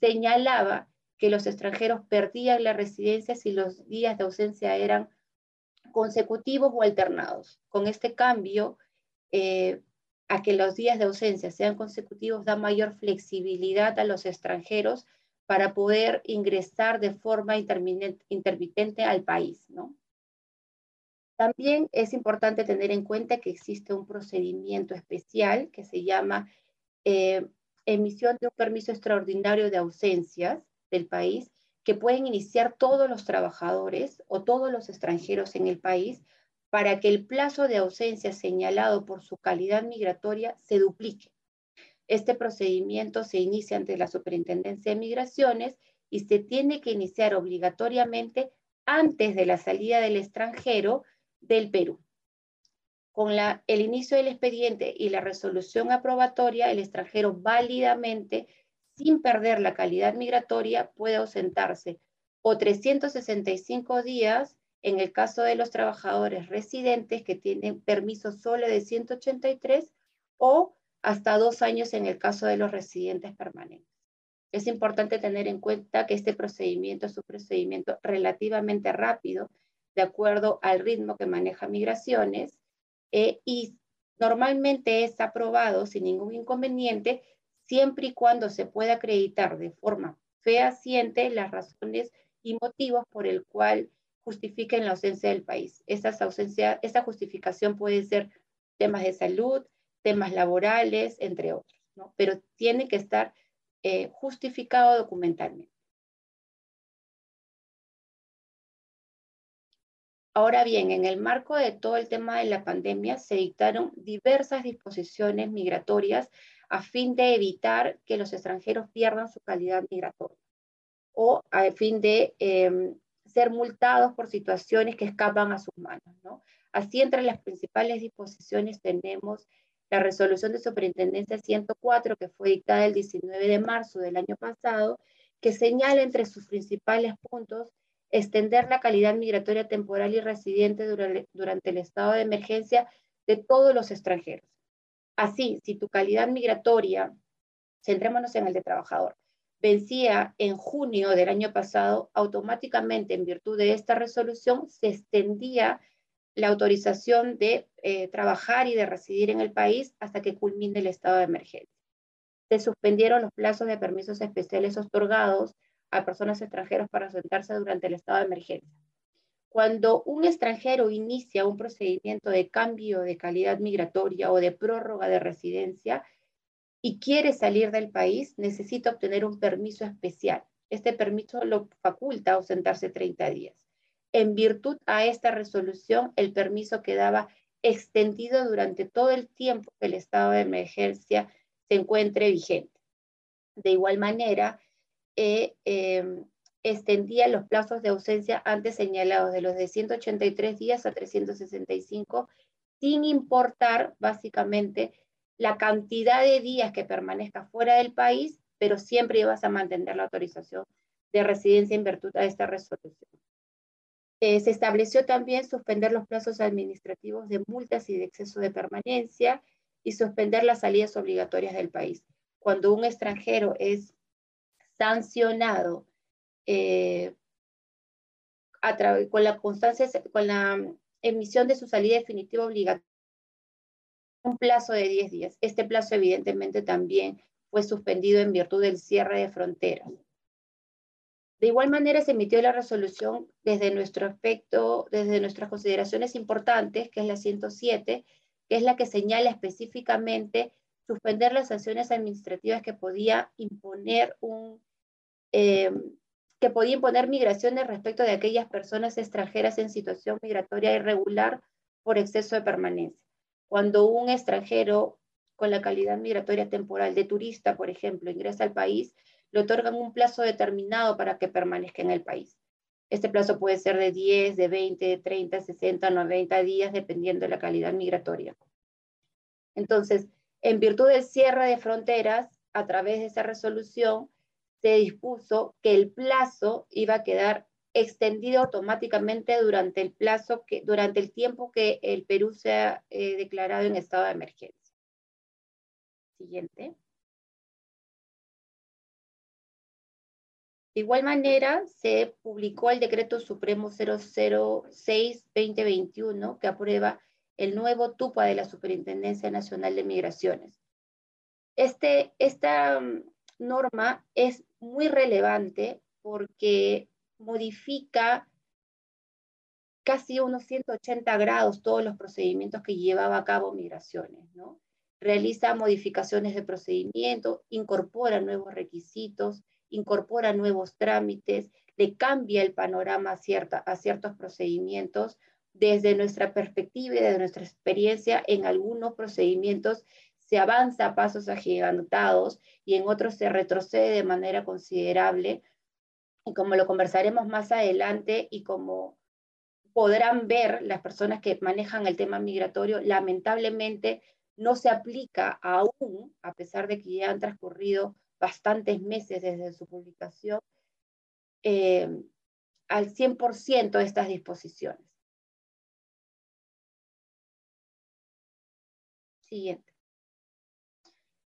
señalaba que los extranjeros perdían la residencia si los días de ausencia eran consecutivos o alternados. Con este cambio, eh, a que los días de ausencia sean consecutivos da mayor flexibilidad a los extranjeros para poder ingresar de forma intermitente al país, ¿no? También es importante tener en cuenta que existe un procedimiento especial que se llama eh, emisión de un permiso extraordinario de ausencias del país que pueden iniciar todos los trabajadores o todos los extranjeros en el país para que el plazo de ausencia señalado por su calidad migratoria se duplique. Este procedimiento se inicia ante la Superintendencia de Migraciones y se tiene que iniciar obligatoriamente antes de la salida del extranjero del Perú. Con la, el inicio del expediente y la resolución aprobatoria, el extranjero válidamente, sin perder la calidad migratoria, puede ausentarse o 365 días en el caso de los trabajadores residentes que tienen permiso solo de 183 o hasta dos años en el caso de los residentes permanentes. Es importante tener en cuenta que este procedimiento es un procedimiento relativamente rápido, de acuerdo al ritmo que maneja migraciones, eh, y normalmente es aprobado sin ningún inconveniente, siempre y cuando se pueda acreditar de forma fehaciente las razones y motivos por el cual justifiquen la ausencia del país. Esas ausencia, esa justificación puede ser temas de salud, temas laborales, entre otros, pero tiene que estar eh, justificado documentalmente. Ahora bien, en el marco de todo el tema de la pandemia se dictaron diversas disposiciones migratorias a fin de evitar que los extranjeros pierdan su calidad migratoria o a fin de em, ser multados por situaciones que escapan a sus manos. ¿no? Así, entre las principales disposiciones tenemos la resolución de superintendencia 104, que fue dictada el 19 de marzo del año pasado, que señala entre sus principales puntos extender la calidad migratoria temporal y residente durante, el estado de emergencia de todos los extranjeros. Así, si tu calidad migratoria, centrémonos en el de trabajador, vencía en junio del año pasado, automáticamente en virtud de esta resolución se extendía la autorización de eh, trabajar y de residir en el país hasta que culmine el estado de emergencia. Se suspendieron los plazos de permisos especiales otorgados a personas extranjeras para sentarse durante el estado de emergencia. Cuando un extranjero inicia un procedimiento de cambio de calidad migratoria o de prórroga de residencia, y quiere salir del país, necesita obtener un permiso especial. Este permiso lo faculta ausentarse 30 días. En virtud a esta resolución, el permiso quedaba extendido durante todo el tiempo que el estado de emergencia se encuentre vigente. De igual manera, em, extendía los plazos de ausencia antes señalados de los de 183 días a 365, sin importar básicamente la cantidad de días que permanezca fuera del país, pero siempre ibas a mantener la autorización de residencia en virtud de esta resolución. Eh, se estableció también suspender los plazos administrativos de multas y de exceso de permanencia y suspender las salidas obligatorias del país. Cuando un extranjero es sancionado eh, con la constancia, con la emisión de su salida definitiva obligatoria, un plazo de 10 días. Este plazo evidentemente también fue suspendido en virtud del cierre de fronteras. De igual manera se emitió la resolución desde nuestro aspecto, desde nuestras consideraciones importantes, que es la 107, que es la que señala específicamente suspender las sanciones administrativas que podía imponer un, eh, que podía imponer migraciones respecto de aquellas personas extranjeras en situación migratoria irregular por exceso de permanencia. Cuando un extranjero con la calidad migratoria temporal de turista, por ejemplo, ingresa al país, le otorgan un plazo determinado para que permanezca en el país. Este plazo puede ser de 10, de 20, de 30, 60, 90 días, dependiendo de la calidad migratoria. Entonces, en virtud del cierre de fronteras, a través de esa resolución, se dispuso que el plazo iba a quedar extendido automáticamente durante el plazo que, durante el tiempo que el Perú sea eh, declarado en estado de emergencia. Siguiente. De igual manera, se publicó el Decreto Supremo 006-2021 que aprueba el nuevo TUPA de la Superintendencia Nacional de Migraciones. Este, esta mm, norma es muy relevante porque modifica casi unos 180 grados todos los procedimientos que llevaba a cabo migraciones, ¿no? Realiza modificaciones de procedimiento, incorpora nuevos requisitos, incorpora nuevos trámites, le cambia el panorama a, cierta, a ciertos procedimientos. Desde nuestra perspectiva y desde nuestra experiencia, en algunos procedimientos se avanza a pasos agigantados y en otros se retrocede de manera considerable. Y como lo conversaremos más adelante y como podrán ver las personas que manejan el tema migratorio, lamentablemente no se aplica aún, a pesar de que ya han transcurrido bastantes meses desde su publicación, eh, al 100% de estas disposiciones. Siguiente.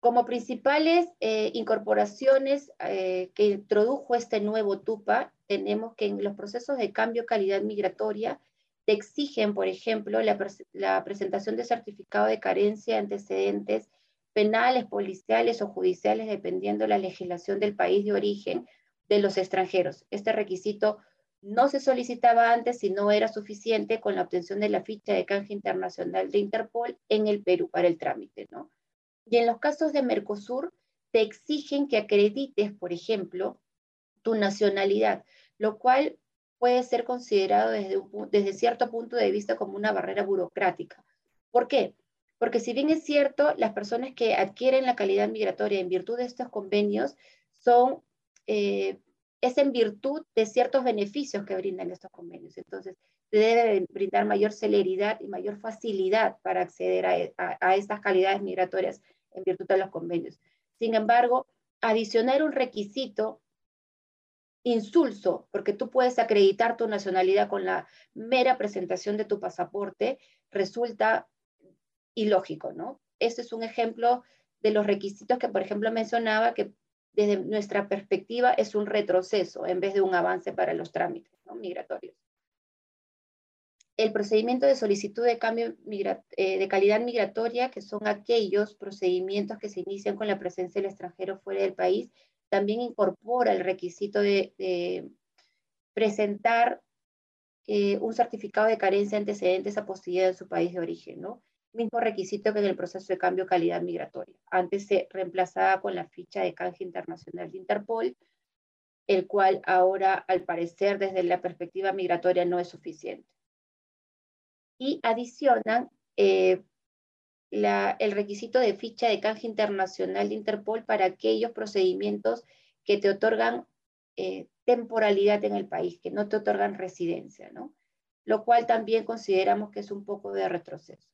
Como principales eh, incorporaciones eh, que introdujo este nuevo TUPA, tenemos que en los procesos de cambio calidad migratoria te exigen, por ejemplo, la, la presentación de certificado de carencia de antecedentes penales, policiales o judiciales, dependiendo de la legislación del país de origen de los extranjeros. Este requisito no se solicitaba antes si no era suficiente con la obtención de la ficha de canje internacional de Interpol en el Perú para el trámite, ¿no? Y en los casos de Mercosur, te exigen que acredites, por ejemplo, tu nacionalidad, lo cual puede ser considerado desde, desde cierto punto de vista como una barrera burocrática. ¿Por qué? Porque si bien es cierto, las personas que adquieren la calidad migratoria en virtud de estos convenios son, eh, es en virtud de ciertos beneficios que brindan estos convenios. Entonces, se debe brindar mayor celeridad y mayor facilidad para acceder a, estas calidades migratorias en virtud de los convenios. Sin embargo, adicionar un requisito insulso, porque tú puedes acreditar tu nacionalidad con la mera presentación de tu pasaporte, resulta ilógico, ¿no? Este es un ejemplo de los requisitos que, por ejemplo, mencionaba que desde nuestra perspectiva es un retroceso en vez de un avance para los trámites migratorios el procedimiento de solicitud de cambio eh, de calidad migratoria, que son aquellos procedimientos que se inician con la presencia del extranjero fuera del país, también incorpora el requisito de, presentar eh, un certificado de carencia antecedentes a posteridad en su país de origen. Mismo requisito que en el proceso de cambio calidad migratoria. Antes se reemplazaba con la ficha de canje internacional de Interpol, el cual ahora, al parecer, desde la perspectiva migratoria no es suficiente y adicionan eh, el requisito de ficha de canje internacional de Interpol para aquellos procedimientos que te otorgan eh, temporalidad en el país, que no te otorgan residencia, ¿no? Lo cual también consideramos que es un poco de retroceso.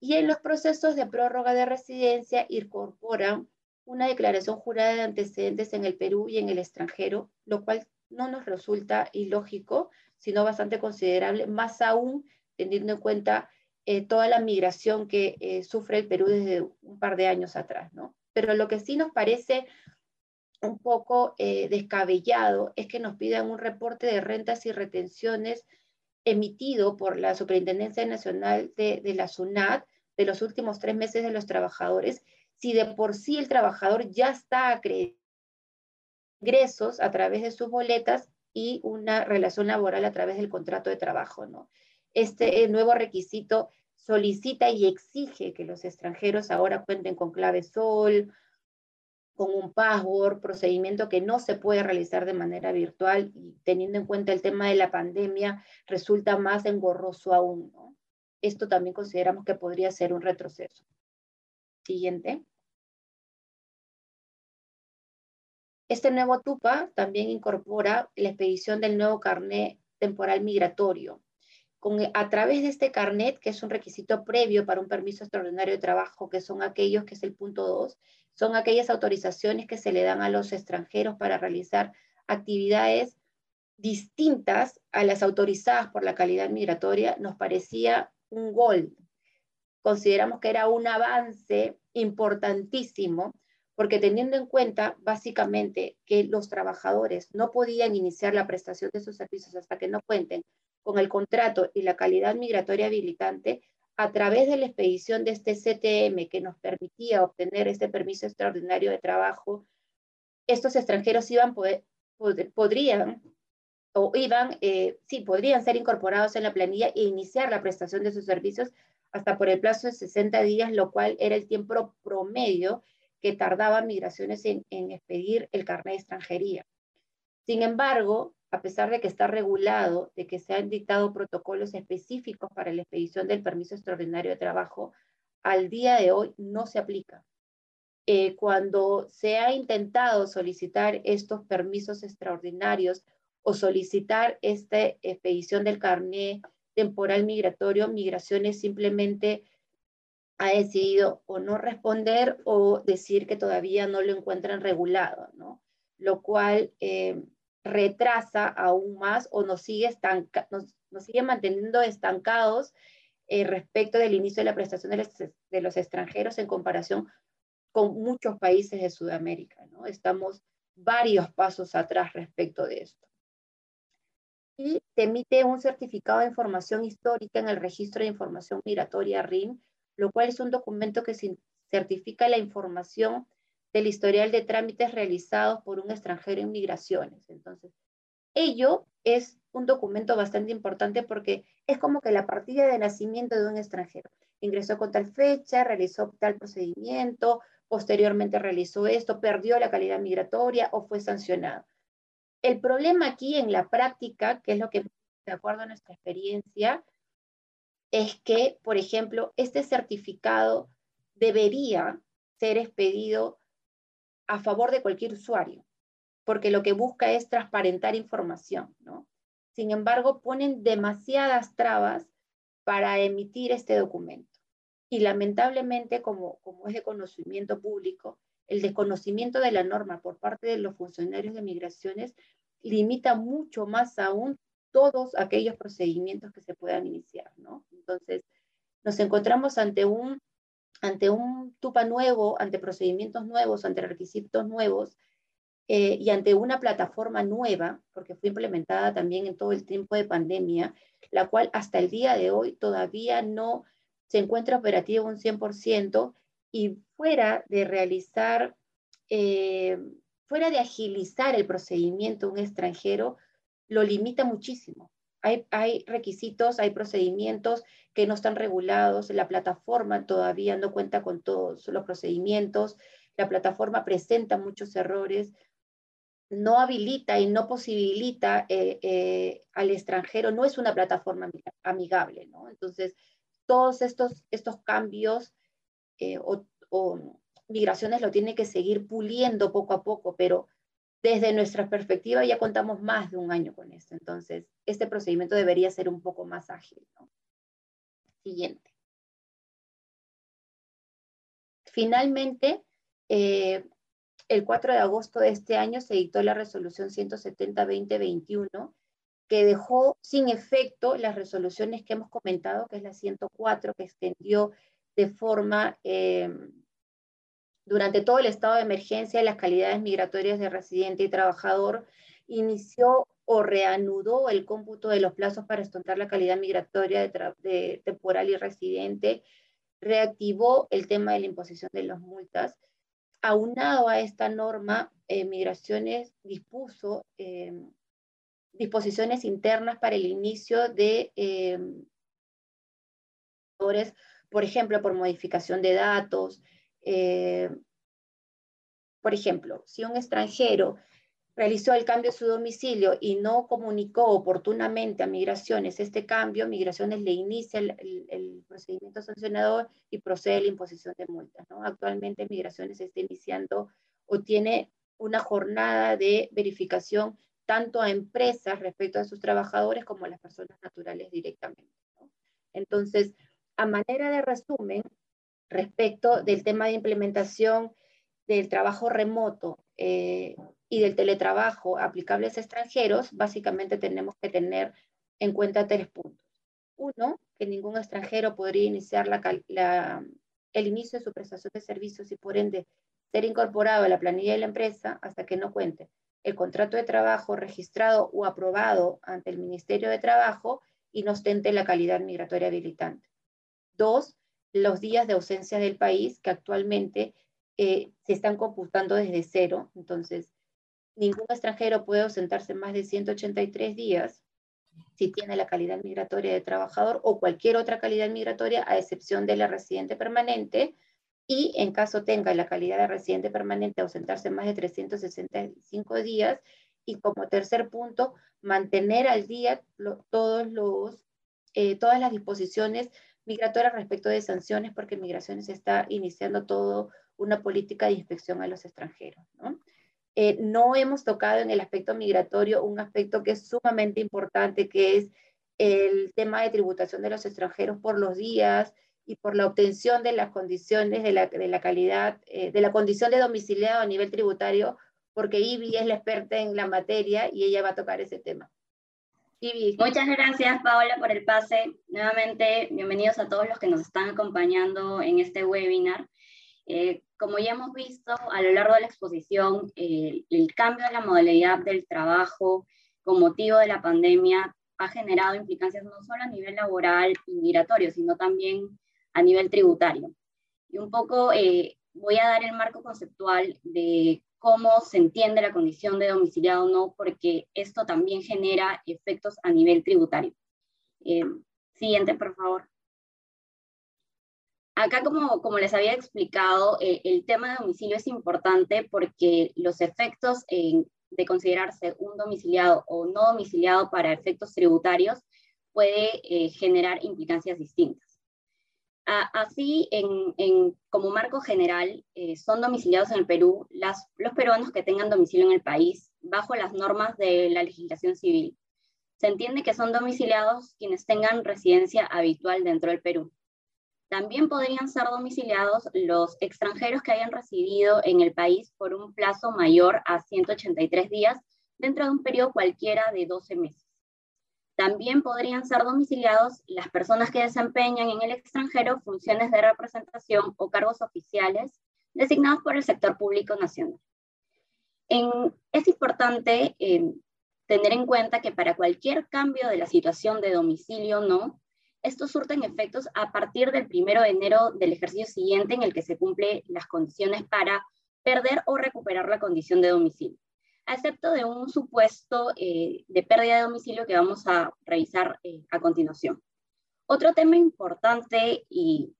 Y en los procesos de prórroga de residencia incorporan una declaración jurada de antecedentes en el Perú y en el extranjero, lo cual no nos resulta ilógico, sino bastante considerable, más aún teniendo en cuenta eh, toda la migración que eh, sufre el Perú desde un par de años atrás, ¿no? Pero lo que sí nos parece un poco eh, descabellado es que nos pidan un reporte de rentas y retenciones emitido por la Superintendencia Nacional de, la SUNAT de los últimos tres meses de los trabajadores, si de por sí el trabajador ya está acreditado ingresos a través de sus boletas y una relación laboral a través del contrato de trabajo, ¿no? Este nuevo requisito solicita y exige que los extranjeros ahora cuenten con clave SOL, con un password, procedimiento que no se puede realizar de manera virtual y teniendo en cuenta el tema de la pandemia, resulta más engorroso aún. Esto también consideramos que podría ser un retroceso. Siguiente. Este nuevo TUPA también incorpora la expedición del nuevo carnet temporal migratorio. Con, a través de este carnet, que es un requisito previo para un permiso extraordinario de trabajo, que son aquellos, que es el punto 2, son aquellas autorizaciones que se le dan a los extranjeros para realizar actividades distintas a las autorizadas por la calidad migratoria, nos parecía un gol. Consideramos que era un avance importantísimo porque teniendo en cuenta básicamente que los trabajadores no podían iniciar la prestación de sus servicios hasta que no cuenten con el contrato y la calidad migratoria habilitante, a través de la expedición de este CTM que nos permitía obtener este permiso extraordinario de trabajo, estos extranjeros iban podrían o iban, eh, sí, podrían ser incorporados en la planilla e iniciar la prestación de sus servicios hasta por el plazo de 60 días, lo cual era el tiempo promedio que tardaba migraciones en, expedir el carnet de extranjería. Sin embargo, a pesar de que está regulado, de que se han dictado protocolos específicos para la expedición del permiso extraordinario de trabajo, al día de hoy no se aplica. Eh, cuando se ha intentado solicitar estos permisos extraordinarios o solicitar esta expedición del carnet temporal migratorio, migraciones simplemente ha decidido o no responder o decir que todavía no lo encuentran regulado, ¿no? Lo cual eh, retrasa aún más o nos sigue, manteniendo estancados eh, respecto del inicio de la prestación de los, extranjeros en comparación con muchos países de Sudamérica, ¿no? Estamos varios pasos atrás respecto de esto. Y te emite un certificado de información histórica en el registro de información migratoria RIM, lo cual es un documento que certifica la información del historial de trámites realizados por un extranjero en migraciones. Entonces, ello es un documento bastante importante porque es como que la partida de nacimiento de un extranjero. Ingresó con tal fecha, realizó tal procedimiento, posteriormente realizó esto, perdió la calidad migratoria o fue sancionado. El problema aquí en la práctica, que es lo que, de acuerdo a nuestra experiencia, es que, por ejemplo, este certificado debería ser expedido a favor de cualquier usuario, porque lo que busca es transparentar información, ¿no? Sin embargo, ponen demasiadas trabas para emitir este documento. Y lamentablemente, como, como es de conocimiento público, el desconocimiento de la norma por parte de los funcionarios de migraciones limita mucho más aún todos aquellos procedimientos que se puedan iniciar, ¿no? Entonces, nos encontramos ante un, ante un TUPA nuevo, ante procedimientos nuevos, ante requisitos nuevos eh, y ante una plataforma nueva, porque fue implementada también en todo el tiempo de pandemia, la cual hasta el día de hoy todavía no se encuentra operativa un 100% y fuera de realizar, eh, fuera de agilizar el procedimiento un extranjero, lo limita muchísimo. Hay, requisitos, hay procedimientos que no están regulados, la plataforma todavía no cuenta con todos los procedimientos, la plataforma presenta muchos errores, no habilita y no posibilita eh, eh, al extranjero, no es una plataforma amigable, ¿no? Entonces, todos estos, estos cambios eh, o, o migraciones lo tiene que seguir puliendo poco a poco, pero desde nuestra perspectiva ya contamos más de un año con esto, entonces este procedimiento debería ser un poco más ágil. Siguiente. Finalmente, eh, el 4 de agosto de este año se dictó la resolución 170-2021 que dejó sin efecto las resoluciones que hemos comentado, que es la 104, que extendió de forma eh, durante todo el estado de emergencia las calidades migratorias de residente y trabajador, inició o reanudó el cómputo de los plazos para estontar la calidad migratoria de, temporal y residente, reactivó el tema de la imposición de las multas. Aunado a esta norma, eh, Migraciones dispuso eh, disposiciones internas para el inicio de, eh, por ejemplo, por modificación de datos. Eh, por ejemplo, si un extranjero realizó el cambio de su domicilio y no comunicó oportunamente a Migraciones este cambio, Migraciones le inicia el, procedimiento sancionador y procede a la imposición de multas. Actualmente Migraciones está iniciando o tiene una jornada de verificación tanto a empresas respecto a sus trabajadores como a las personas naturales directamente. Entonces, a manera de resumen, respecto del tema de implementación del trabajo remoto eh, y del teletrabajo aplicables extranjeros, básicamente tenemos que tener en cuenta tres puntos. Uno, que ningún extranjero podría iniciar el inicio de su prestación de servicios y por ende ser incorporado a la planilla de la empresa hasta que no cuente el contrato de trabajo registrado o aprobado ante el Ministerio de Trabajo y no ostente la calidad migratoria habilitante. Dos, los días de ausencia del país que actualmente eh, se están computando desde cero. Entonces, ningún extranjero puede ausentarse más de 183 días si tiene la calidad migratoria de trabajador o cualquier otra calidad migratoria, a excepción de la residente permanente, y en caso tenga la calidad de residente permanente ausentarse más de 365 días y como tercer punto, mantener al día todos los, eh, todas las disposiciones migratorias respecto de sanciones porque Migraciones está iniciando toda una política de inspección a los extranjeros. ¿no? Eh, no hemos tocado en el aspecto migratorio un aspecto que es sumamente importante, que es el tema de tributación de los extranjeros por los días, y por la obtención de las condiciones de la, de la calidad, eh, de la condición de domiciliado a nivel tributario, porque Ivy es la experta en la materia y ella va a tocar ese tema. Muchas gracias, Paola, por el pase. Nuevamente, bienvenidos a todos los que nos están acompañando en este webinar. Eh, como ya hemos visto a lo largo de la exposición, el cambio de la modalidad del trabajo con motivo de la pandemia ha generado implicancias no solo a nivel laboral y migratorio, sino también a nivel tributario. Y un poco eh, voy a dar el marco conceptual de cómo se entiende la condición de domiciliado o no, porque esto también genera efectos a nivel tributario. Eh, siguiente, por favor. Acá, como, les había explicado, eh, el tema de domicilio es importante porque los efectos de considerarse un domiciliado o no domiciliado para efectos tributarios puede generar implicancias distintas. Así, como marco general, eh, son domiciliados en el Perú los peruanos que tengan domicilio en el país bajo las normas de la legislación civil. Se entiende que son domiciliados quienes tengan residencia habitual dentro del Perú. También podrían ser domiciliados los extranjeros que hayan residido en el país por un plazo mayor a 183 días dentro de un periodo cualquiera de 12 meses. También podrían ser domiciliados las personas que desempeñan en el extranjero funciones de representación o cargos oficiales designados por el sector público nacional. es importante eh, tener en cuenta que para cualquier cambio de la situación de domicilio no, estos surten efectos a partir del primero de enero del ejercicio siguiente en el que se cumplen las condiciones para perder o recuperar la condición de domicilio excepto de un supuesto eh, de pérdida de domicilio que vamos a revisar eh, a continuación. Otro tema importante y,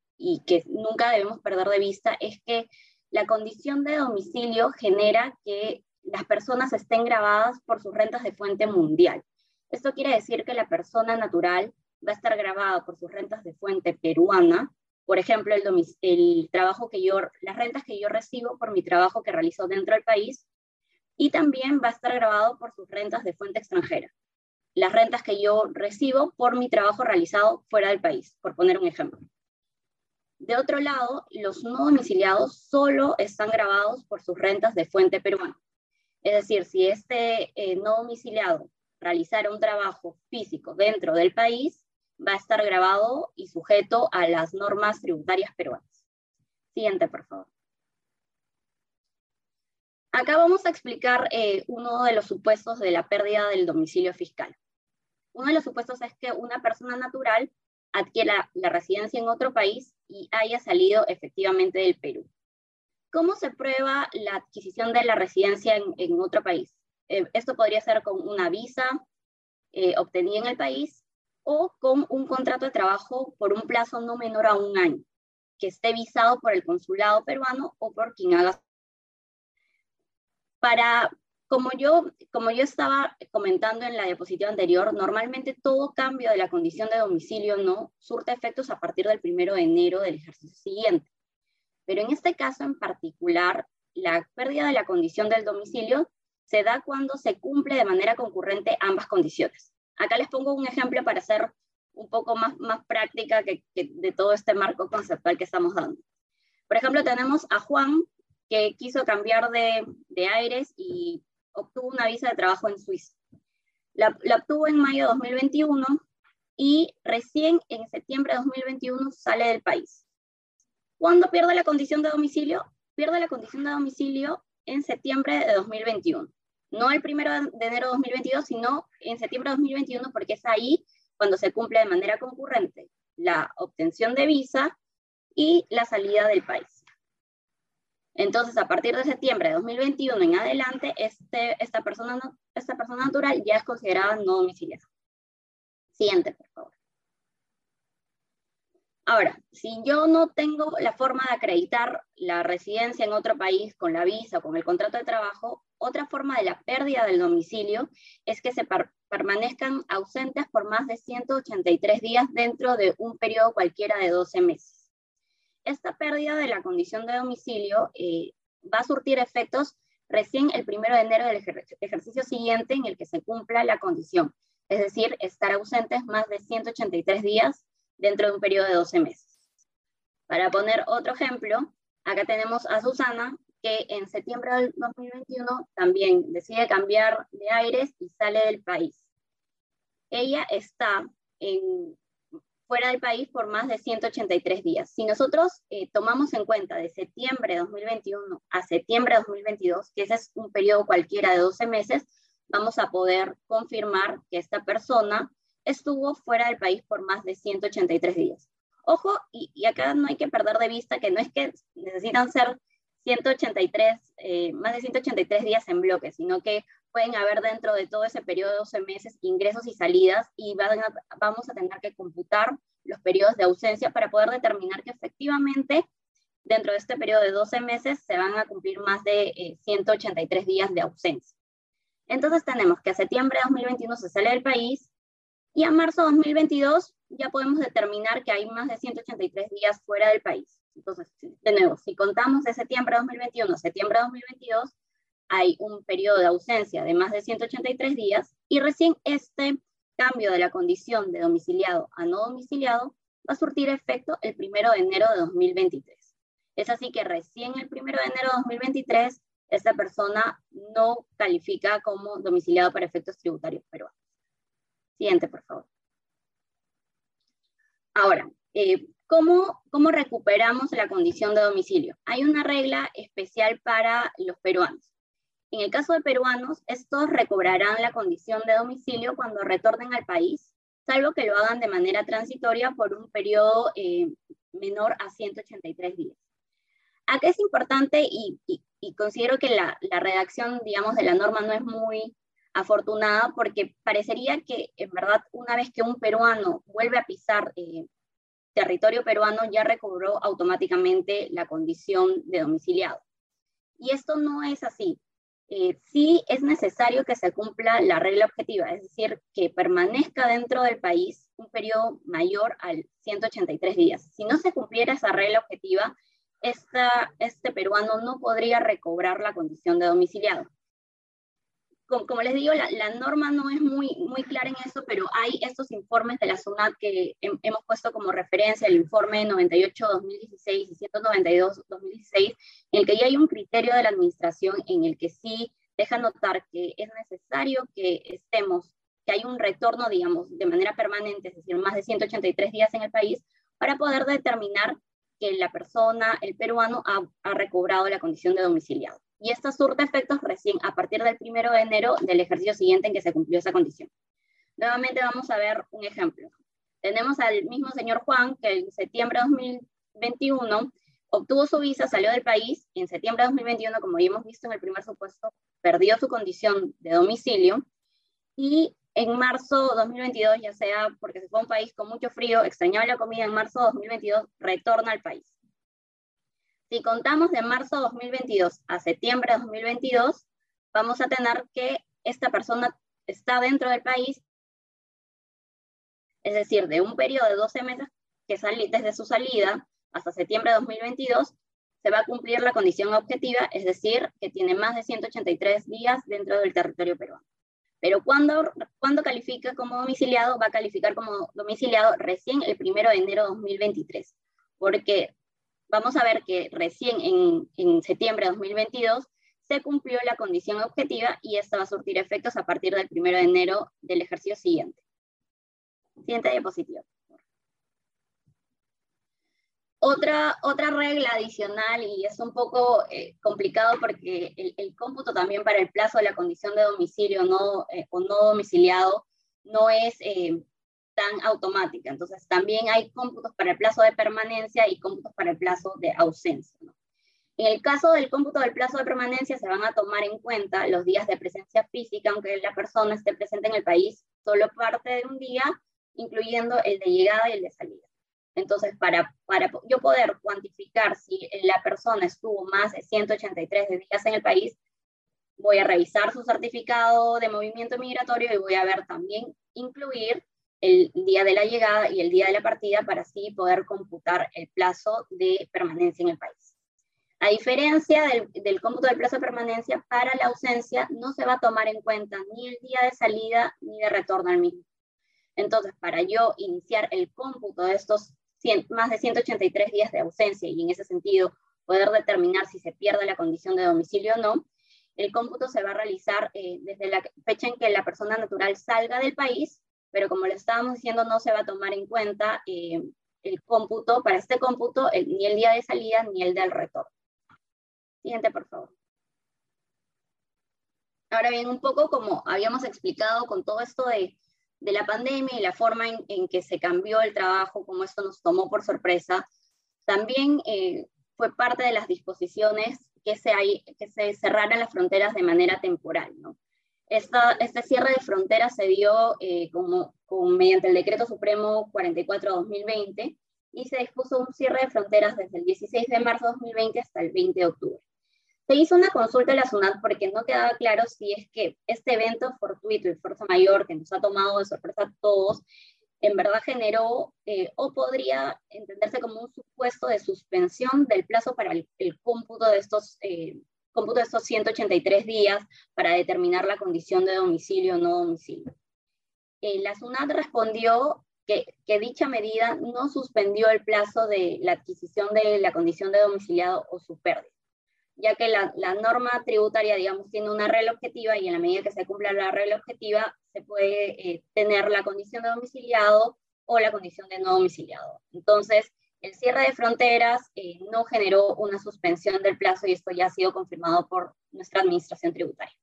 que nunca debemos perder de vista es que la condición de domicilio genera que las personas estén grabadas por sus rentas de fuente mundial. Esto quiere decir que la persona natural va a estar grabada por sus rentas de fuente peruana, por ejemplo, el trabajo que yo, las rentas que yo recibo por mi trabajo que realizo dentro del país, y también va a estar grabado por sus rentas de fuente extranjera, las rentas que yo recibo por mi trabajo realizado fuera del país, por poner un ejemplo. De otro lado, los no domiciliados solo están grabados por sus rentas de fuente peruana. Es decir, si este eh, no domiciliado realizara un trabajo físico dentro del país, va a estar grabado y sujeto a las normas tributarias peruanas. Siguiente, por favor. Acá vamos a explicar eh, uno de los supuestos de la pérdida del domicilio fiscal. Uno de los supuestos es que una persona natural adquiera la residencia en otro país y haya salido efectivamente del Perú. ¿Cómo se prueba la adquisición de la residencia en, otro país? Eh, esto podría ser con una visa eh, obtenida en el país o con un contrato de trabajo por un plazo no menor a un año, que esté visado por el consulado peruano o por quien haga. Para, como yo, como yo estaba comentando en la diapositiva anterior, normalmente todo cambio de la condición de domicilio no surte efectos a partir del primero de enero del ejercicio siguiente. Pero en este caso en particular, la pérdida de la condición del domicilio se da cuando se cumple de manera concurrente ambas condiciones. Acá les pongo un ejemplo para hacer un poco más, más práctica que, de todo este marco conceptual que estamos dando. Por ejemplo, tenemos a Juan que quiso cambiar de, de aires y obtuvo una visa de trabajo en Suiza. La, la, obtuvo en mayo de 2021 y recién en septiembre de 2021 sale del país. ¿Cuándo pierde la condición de domicilio? Pierde la condición de domicilio en septiembre de 2021. No el primero de enero de 2022, sino en septiembre de 2021, porque es ahí cuando se cumple de manera concurrente la obtención de visa y la salida del país. Entonces, a partir de septiembre de 2021 en adelante, este, esta, persona, esta persona natural ya es considerada no domiciliada. Siguiente, por favor. Ahora, si yo no tengo la forma de acreditar la residencia en otro país con la visa o con el contrato de trabajo, otra forma de la pérdida del domicilio es que se permanezcan ausentes por más de 183 días dentro de un periodo cualquiera de 12 meses. Esta pérdida de la condición de domicilio eh, va a surtir efectos recién el primero de enero del ejercicio siguiente en el que se cumpla la condición, es decir, estar ausentes más de 183 días dentro de un periodo de 12 meses. Para poner otro ejemplo, acá tenemos a Susana, que en septiembre del 2021 también decide cambiar de aires y sale del país. Ella está fuera del país por más de 183 días. Si nosotros eh, tomamos en cuenta de septiembre de 2021 a septiembre de 2022, que ese es un periodo cualquiera de 12 meses, vamos a poder confirmar que esta persona estuvo fuera del país por más de 183 días. Ojo, y, acá no hay que perder de vista que no es que necesitan ser 183, eh, más de 183 días en bloque, sino que pueden haber dentro de todo ese periodo de 12 meses ingresos y salidas y vamos a tener que computar los periodos de ausencia para poder determinar que efectivamente dentro de este periodo de 12 meses se van a cumplir más de 183 eh, días de ausencia. Entonces tenemos que a septiembre de 2021 se sale del país, y a marzo de 2022 ya podemos determinar que hay más de 183 días fuera del país. Entonces, de nuevo, si contamos de septiembre de 2021 a septiembre de 2022, hay un periodo de ausencia de más de 183 días y recién este cambio de la condición de domiciliado a no domiciliado va a surtir efecto el primero de enero de 2023. Es así que recién el primero de enero de 2023, esta persona no califica como domiciliado para efectos tributarios peruanos. Siguiente, por favor. Ahora, eh, ¿cómo, ¿cómo recuperamos la condición de domicilio? Hay una regla especial para los peruanos. En el caso de peruanos, estos recobrarán la condición de domicilio cuando retornen al país, salvo que lo hagan de manera transitoria por un periodo eh, menor a 183 días. Acá es importante y, y, considero que la, la, redacción, digamos, de la norma no es muy afortunada porque parecería que en verdad una vez que un peruano vuelve a pisar eh, territorio peruano ya recobró automáticamente la condición de domiciliado. Y esto no es así. Eh, sí es necesario que se cumpla la regla objetiva, es decir, que permanezca dentro del país un periodo mayor al 183 días. Si no se cumpliera esa regla objetiva, este peruano no podría recobrar la condición de domiciliado. Como, les digo, la, norma no es muy, muy clara en eso, pero hay estos informes de la SUNAT que hemos puesto como referencia, el informe 98-2016 y 192-2016, en el que ya hay un criterio de la administración en el que sí deja notar que es necesario que estemos, que hay un retorno, digamos, de manera permanente, es decir, más de 183 días en el país, para poder determinar que la persona, el peruano, ha, ha recobrado la condición de domiciliado y esta surte efectos recién a partir del primero de enero del ejercicio siguiente en que se cumplió esa condición. Nuevamente vamos a ver un ejemplo. Tenemos al mismo señor Juan que en septiembre de 2021 obtuvo su visa, salió del país, en septiembre de 2021, como ya hemos visto en el primer supuesto, perdió su condición de domicilio y en marzo de 2022, ya sea porque se fue a un país con mucho frío, extrañaba la comida, en marzo de 2022 retorna al país. Si contamos de marzo de 2022 a septiembre de 2022, vamos a tener que esta persona está dentro del país, es decir, de un periodo de 12 meses que sale desde su salida hasta septiembre de 2022, se va a cumplir la condición objetiva, es decir, que tiene más de 183 días dentro del territorio peruano. Pero cuando, cuando califica como domiciliado, va a calificar como domiciliado recién el primero de enero de 2023, porque vamos a ver que recién en, septiembre de 2022 se cumplió la condición objetiva y esta va a surtir efectos a partir del 1 de enero del ejercicio siguiente. Siguiente diapositiva. Otra, otra regla adicional, y es un poco eh, complicado porque el, cómputo también para el plazo de la condición de domicilio no, eh, o no domiciliado no es eh, tan automática. Entonces, también hay cómputos para el plazo de permanencia y cómputos para el plazo de ausencia. En el caso del cómputo del plazo de permanencia, se van a tomar en cuenta los días de presencia física, aunque la persona esté presente en el país solo parte de un día, incluyendo el de llegada y el de salida. Entonces, para, para yo poder cuantificar si la persona estuvo más de 183 días en el país, voy a revisar su certificado de movimiento migratorio y voy a ver también incluir el día de la llegada y el día de la partida para así poder computar el plazo de permanencia en el país. A diferencia del, del, cómputo del plazo de permanencia, para la ausencia no se va a tomar en cuenta ni el día de salida ni de retorno al mismo. Entonces, para yo iniciar el cómputo de estos más de 183 días de ausencia y en ese sentido poder determinar si se pierde la condición de domicilio o no, el cómputo se va a realizar eh, desde la fecha en que la persona natural salga del país pero como le estábamos diciendo, no se va a tomar en cuenta eh, el cómputo, para este cómputo, ni el día de salida ni el del retorno. Siguiente, por favor. Ahora bien, un poco como habíamos explicado con todo esto de, la pandemia y la forma en, en, que se cambió el trabajo, como esto nos tomó por sorpresa, también eh, fue parte de las disposiciones que se, hay, que se cerraran las fronteras de manera temporal, ¿no? Este cierre de fronteras se dio eh, como, mediante el Decreto Supremo 44-2020 y se dispuso un cierre de fronteras desde el 16 de marzo de 2020 hasta el 20 de octubre. Se hizo una consulta en la SUNAT porque no quedaba claro si es que este evento fortuito y fuerza mayor que nos ha tomado de sorpresa a todos, en verdad generó eh, o podría entenderse como un supuesto de suspensión del plazo para el, cómputo de estos eh, cómputo de estos 183 días para determinar la condición de domicilio o no domicilio. Eh, la SUNAT respondió que, que, dicha medida no suspendió el plazo de la adquisición de la condición de domiciliado o su pérdida, ya que la, la, norma tributaria, digamos, tiene una regla objetiva y en la medida que se cumpla la regla objetiva, se puede eh, tener la condición de domiciliado o la condición de no domiciliado. Entonces, el cierre de fronteras eh, no generó una suspensión del plazo y esto ya ha sido confirmado por nuestra administración tributaria.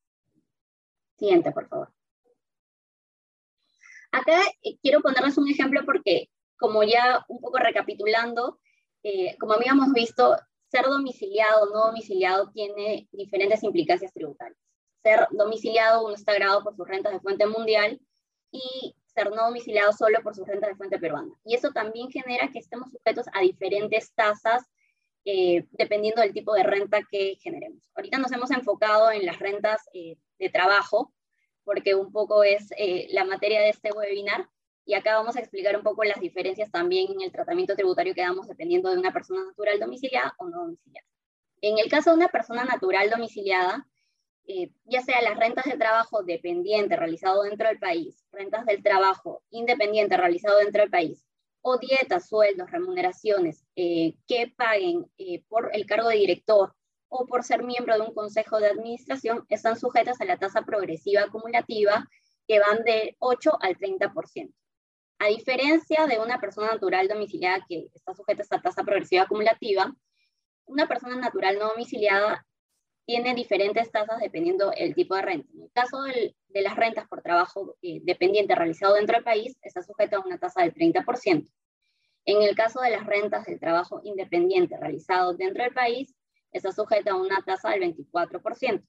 Siguiente, por favor. Acá eh, quiero ponerles un ejemplo porque, como ya un poco recapitulando, eh, como habíamos visto, ser domiciliado o no domiciliado tiene diferentes implicancias tributarias. Ser domiciliado, uno está grabado por sus rentas de fuente mundial y ser no domiciliado solo por sus rentas de fuente peruana. Y eso también genera que estemos sujetos a diferentes tasas eh, dependiendo del tipo de renta que generemos. Ahorita nos hemos enfocado en las rentas eh, de trabajo, porque un poco es eh, la materia de este webinar, y acá vamos a explicar un poco las diferencias también en el tratamiento tributario que damos dependiendo de una persona natural domiciliada o no domiciliada. En el caso de una persona natural domiciliada, eh, ya sea las rentas de trabajo dependiente realizado dentro del país, rentas del trabajo independiente realizado dentro del país, o dietas, sueldos, remuneraciones eh, que paguen eh, por el cargo de director o por ser miembro de un consejo de administración, están sujetas a la tasa progresiva acumulativa que van del 8 al 30%. A diferencia de una persona natural domiciliada que está sujeta a esta tasa progresiva acumulativa, una persona natural no domiciliada tiene diferentes tasas dependiendo el tipo de renta. En el caso de las rentas por trabajo eh, dependiente realizado dentro del país, está sujeto a una tasa del 30%. En el caso de las rentas del trabajo independiente realizado dentro del país, está sujeta a una tasa del 24%.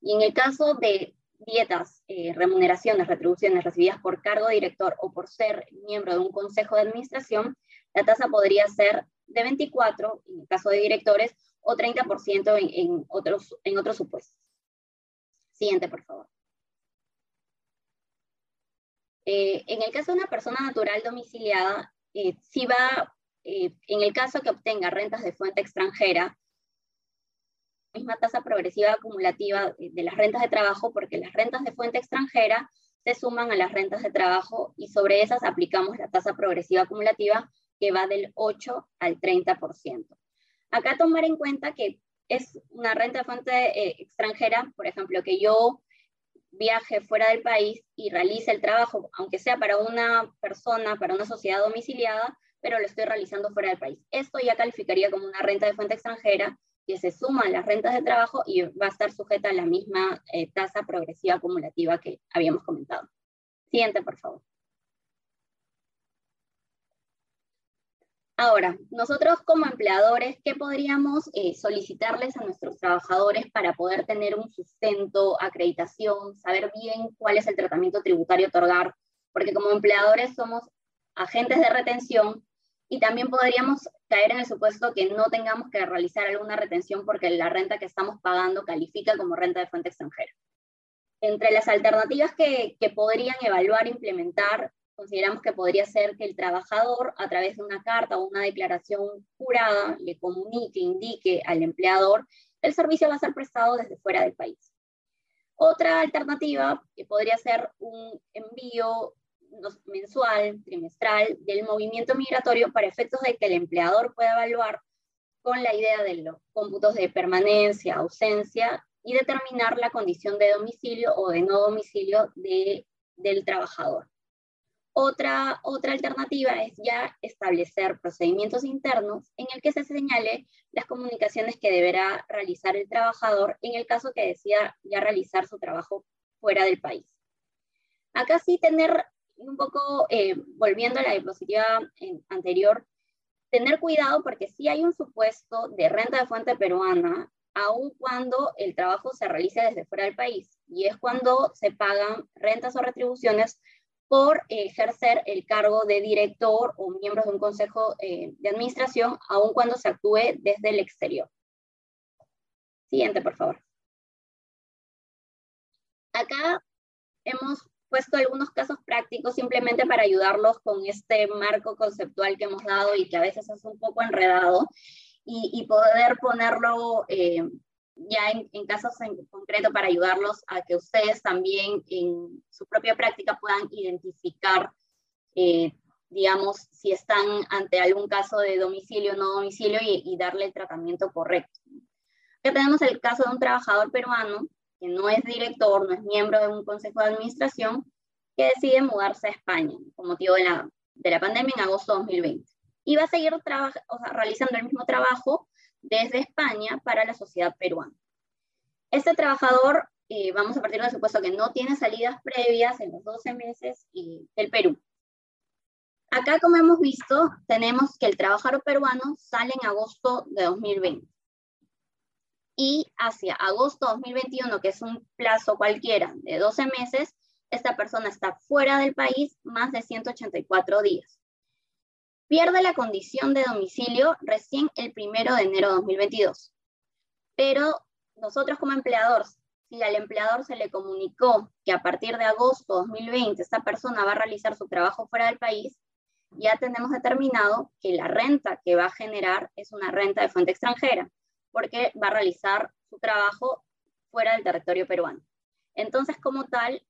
Y en el caso de dietas, eh, remuneraciones, retribuciones recibidas por cargo director o por ser miembro de un consejo de administración, la tasa podría ser de 24 en el caso de directores o 30% en, en, otros, en otros supuestos. Siguiente, por favor. Eh, en el caso de una persona natural domiciliada, eh, si va, eh, en el caso que obtenga rentas de fuente extranjera, misma tasa progresiva acumulativa de las rentas de trabajo, porque las rentas de fuente extranjera se suman a las rentas de trabajo y sobre esas aplicamos la tasa progresiva acumulativa que va del 8 al 30%. Acá tomar en cuenta que es una renta de fuente eh, extranjera, por ejemplo, que yo viaje fuera del país y realice el trabajo, aunque sea para una persona, para una sociedad domiciliada, pero lo estoy realizando fuera del país. Esto ya calificaría como una renta de fuente extranjera que se suma a las rentas de trabajo y va a estar sujeta a la misma eh, tasa progresiva acumulativa que habíamos comentado. Siguiente, por favor. Ahora, nosotros como empleadores, ¿qué podríamos eh, solicitarles a nuestros trabajadores para poder tener un sustento, acreditación, saber bien cuál es el tratamiento tributario otorgar? Porque como empleadores somos agentes de retención y también podríamos caer en el supuesto que no tengamos que realizar alguna retención porque la renta que estamos pagando califica como renta de fuente extranjera. Entre las alternativas que, que podrían evaluar e implementar consideramos que podría ser que el trabajador, a través de una carta o una declaración jurada, le comunique, indique al empleador el servicio va a ser prestado desde fuera del país. Otra alternativa que podría ser un envío mensual, trimestral, del movimiento migratorio para efectos de que el empleador pueda evaluar con la idea de los cómputos de permanencia, ausencia y determinar la condición de domicilio o de no domicilio de, del trabajador. Otra, otra alternativa es ya establecer procedimientos internos en el que se señale las comunicaciones que deberá realizar el trabajador en el caso que decida ya realizar su trabajo fuera del país. Acá sí tener un poco, eh, volviendo a la diapositiva anterior, tener cuidado porque sí hay un supuesto de renta de fuente peruana, aun cuando el trabajo se realice desde fuera del país, y es cuando se pagan rentas o retribuciones por ejercer el cargo de director o miembro de un consejo eh, de administración, aun cuando se actúe desde el exterior. Siguiente, por favor. Acá hemos puesto algunos casos prácticos simplemente para ayudarlos con este marco conceptual que hemos dado y que a veces es un poco enredado y, poder ponerlo eh, ya en, casos en concreto para ayudarlos a que ustedes también en su propia práctica puedan identificar, eh, digamos, si están ante algún caso de domicilio o no domicilio y, darle el tratamiento correcto. Aquí tenemos el caso de un trabajador peruano que no es director, no es miembro de un consejo de administración, que decide mudarse a España con motivo de la, de la pandemia en agosto de 2020. Y va a seguir o sea, realizando el mismo trabajo desde España para la sociedad peruana. Este trabajador, eh, vamos a partir del supuesto que no tiene salidas previas en los 12 meses del Perú. Acá, como hemos visto, tenemos que el trabajador peruano sale en agosto de 2020. Y hacia agosto de 2021, que es un plazo cualquiera de 12 meses, esta persona está fuera del país más de 184 días pierde la condición de domicilio recién el primero de enero de 2022. Pero nosotros como empleadores, si al empleador se le comunicó que a partir de agosto de 2020 esta persona va a realizar su trabajo fuera del país, ya tenemos determinado que la renta que va a generar es una renta de fuente extranjera, porque va a realizar su trabajo fuera del territorio peruano. Entonces, como tal,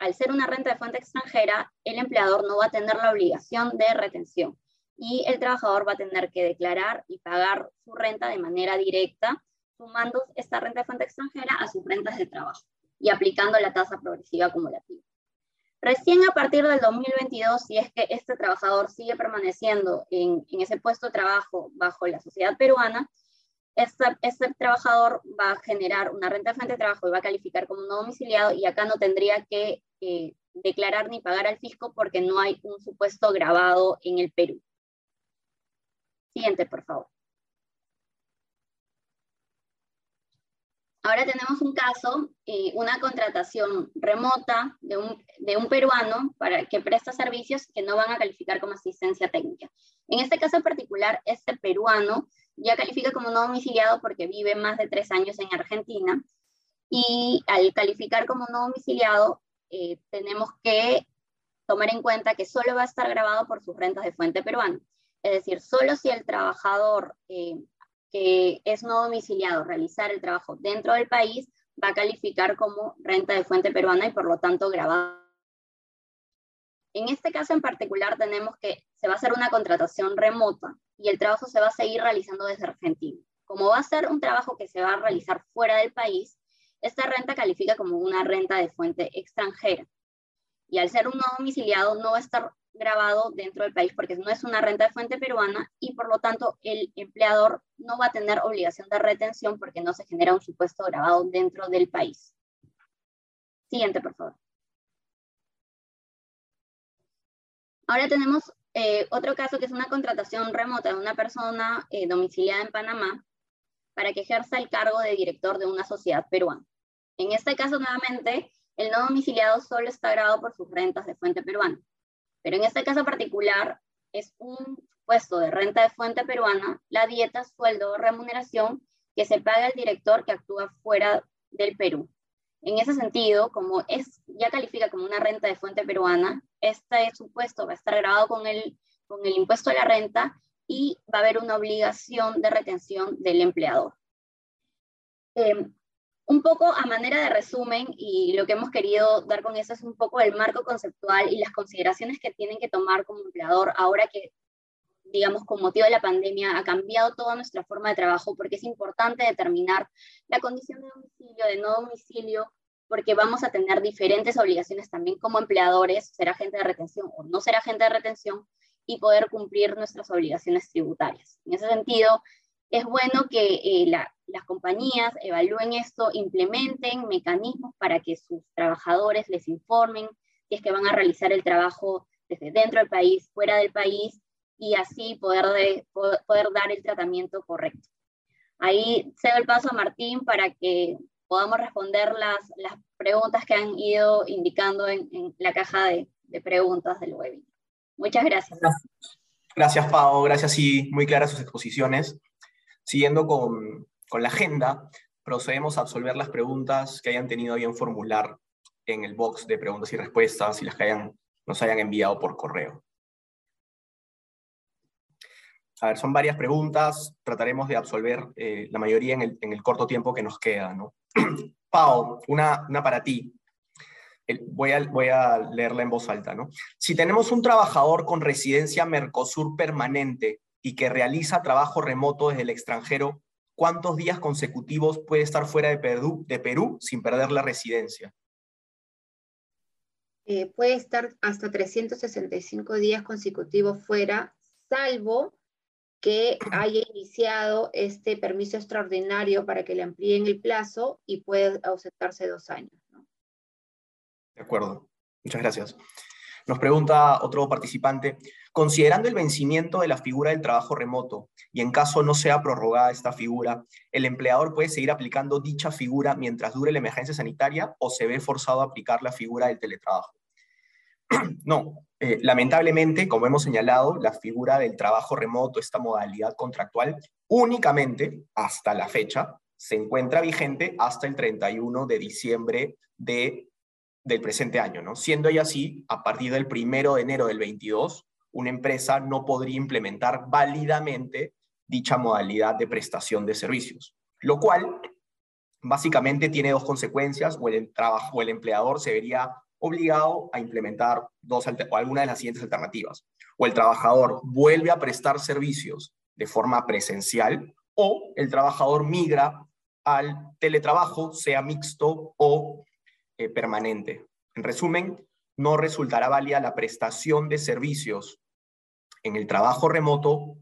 al ser una renta de fuente extranjera, el empleador no va a tener la obligación de retención y el trabajador va a tener que declarar y pagar su renta de manera directa, sumando esta renta de fuente extranjera a sus rentas de trabajo y aplicando la tasa progresiva acumulativa. Recién a partir del 2022, si es que este trabajador sigue permaneciendo en, ese puesto de trabajo bajo la sociedad peruana, este, este, trabajador va a generar una renta de fuente de trabajo y va a calificar como no domiciliado y acá no tendría que eh, declarar ni pagar al fisco porque no hay un supuesto grabado en el Perú. Siguiente, por favor. Ahora tenemos un caso, eh, una contratación remota de un, de un, peruano para que presta servicios que no van a calificar como asistencia técnica. En este caso en particular, este peruano ya califica como no domiciliado porque vive más de tres años en Argentina y al calificar como no domiciliado eh, tenemos que tomar en cuenta que solo va a estar grabado por sus rentas de fuente peruana. Es decir, solo si el trabajador eh, que es no domiciliado realizar el trabajo dentro del país va a calificar como renta de fuente peruana y por lo tanto grabado. En este caso en particular tenemos que se va a hacer una contratación remota y el trabajo se va a seguir realizando desde Argentina. Como va a ser un trabajo que se va a realizar fuera del país, esta renta califica como una renta de fuente extranjera. Y al ser un no domiciliado no va a estar grabado dentro del país porque no es una renta de fuente peruana y por lo tanto el empleador no va a tener obligación de retención porque no se genera un supuesto grabado dentro del país. Siguiente, por favor. Ahora tenemos eh, otro caso que es una contratación remota de una persona eh, domiciliada en Panamá para que ejerza el cargo de director de una sociedad peruana. En este caso, nuevamente, el no domiciliado solo está grabado por sus rentas de fuente peruana. Pero en este caso particular, es un puesto de renta de fuente peruana, la dieta, sueldo o remuneración que se paga el director que actúa fuera del Perú. En ese sentido, como es, ya califica como una renta de fuente peruana, este supuesto va a estar grabado con el, con el impuesto a la renta y va a haber una obligación de retención del empleador. Em, un poco a manera de resumen, y lo que hemos querido dar con eso es un poco el marco conceptual y las consideraciones que tienen que tomar como empleador ahora que, digamos, con motivo de la pandemia ha cambiado toda nuestra forma de trabajo, porque es importante determinar la condición de domicilio, de no domicilio, porque vamos a tener diferentes obligaciones también como empleadores, ser agente de retención o no ser agente de retención, y poder cumplir nuestras obligaciones tributarias. En ese sentido, es bueno que eh, las compañías evalúen esto, implementen mecanismos para que sus trabajadores les informen si es que van a realizar el trabajo desde dentro del país, fuera del país, y así poder, poder, dar el tratamiento correcto. Ahí cedo el paso a Martín para que podamos responder las, las preguntas que han ido indicando en, la caja de, de, preguntas del webinar. Muchas gracias. Gracias, Pau. Gracias y muy claras sus exposiciones. Siguiendo con, con la agenda, procedemos a absolver las preguntas que hayan tenido bien formular en el box de preguntas y respuestas y las que hayan, nos hayan enviado por correo. A ver, son varias preguntas, trataremos de absolver eh, la mayoría en el, en el, corto tiempo que nos queda. ¿no? [CLEARS THROAT] Pau, una, una para ti. voy, a, voy a leerla en voz alta. ¿no? Si tenemos un trabajador con residencia Mercosur permanente y que realiza trabajo remoto desde el extranjero, ¿cuántos días consecutivos puede estar fuera de Perú, de Perú sin perder la residencia? Eh, puede estar hasta 365 días consecutivos fuera, salvo que haya iniciado este permiso extraordinario para que le amplíen el plazo y puede ausentarse dos años. De acuerdo, muchas gracias. Nos pregunta otro participante, considerando el vencimiento de la figura del trabajo remoto y en caso no sea prorrogada esta figura, ¿el empleador puede seguir aplicando dicha figura mientras dure la emergencia sanitaria o se ve forzado a aplicar la figura del teletrabajo? [CLEARS THROAT] no, eh, lamentablemente, como hemos señalado, la figura del trabajo remoto, esta modalidad contractual, únicamente hasta la fecha se encuentra vigente hasta el 31 de diciembre de del presente año, ¿no? Siendo ya así, a partir del primero de enero del 22, una empresa no podría implementar válidamente dicha modalidad de prestación de servicios, lo cual básicamente tiene dos consecuencias, o el, trabajo, o el empleador se vería obligado a implementar dos, o alguna de las siguientes alternativas. O el trabajador vuelve a prestar servicios de forma presencial, o el trabajador migra al teletrabajo, sea mixto o eh, permanente. En resumen, no resultará válida la prestación de servicios en el trabajo remoto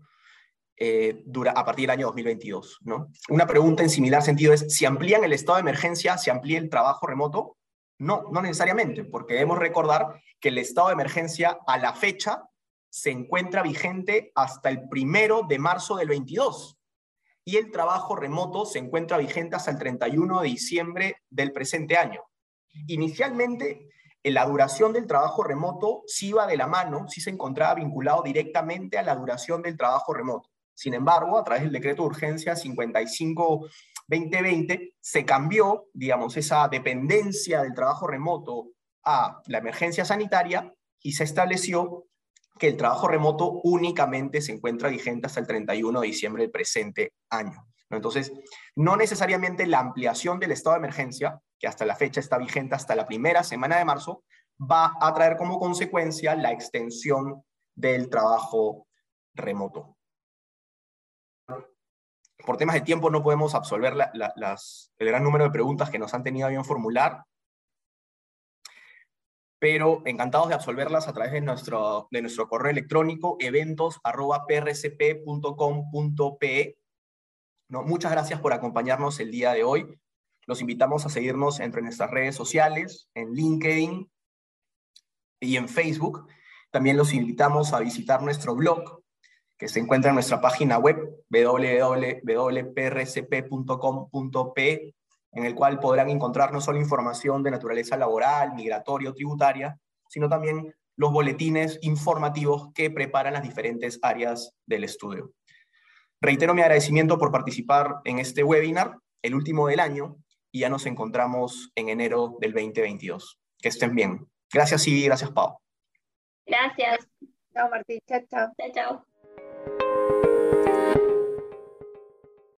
eh, dura, a partir del año 2022. ¿no? Una pregunta en similar sentido es, si amplían el estado de emergencia, ¿se amplía el trabajo remoto? No, no necesariamente, porque debemos recordar que el estado de emergencia a la fecha se encuentra vigente hasta el primero de marzo del 22 y el trabajo remoto se encuentra vigente hasta el 31 de diciembre del presente año. Inicialmente, la duración del trabajo remoto sí iba de la mano, sí se encontraba vinculado directamente a la duración del trabajo remoto. Sin embargo, a través del decreto de urgencia 55-2020, se cambió, digamos, esa dependencia del trabajo remoto a la emergencia sanitaria y se estableció que el trabajo remoto únicamente se encuentra vigente hasta el 31 de diciembre del presente año. Entonces, no necesariamente la ampliación del estado de emergencia, que hasta la fecha está vigente hasta la primera semana de marzo, va a traer como consecuencia la extensión del trabajo remoto. Por temas de tiempo no podemos absolver el gran número de preguntas que nos han tenido bien formular, pero encantados de absolverlas a través de nuestro, de nuestro correo electrónico eventos.prcp.com.pe. Muchas gracias por acompañarnos el día de hoy. Los invitamos a seguirnos entre nuestras redes sociales, en LinkedIn y en Facebook. También los invitamos a visitar nuestro blog, que se encuentra en nuestra página web www.prcp.com.pe en el cual podrán encontrar no solo información de naturaleza laboral, migratoria o tributaria, sino también los boletines informativos que preparan las diferentes áreas del estudio. Reitero mi agradecimiento por participar en este webinar, el último del año, y ya nos encontramos en enero del 2022. Que estén bien. Gracias, y gracias, Pau. Gracias. Chao, Martín. Chao, chao. Chao, chao.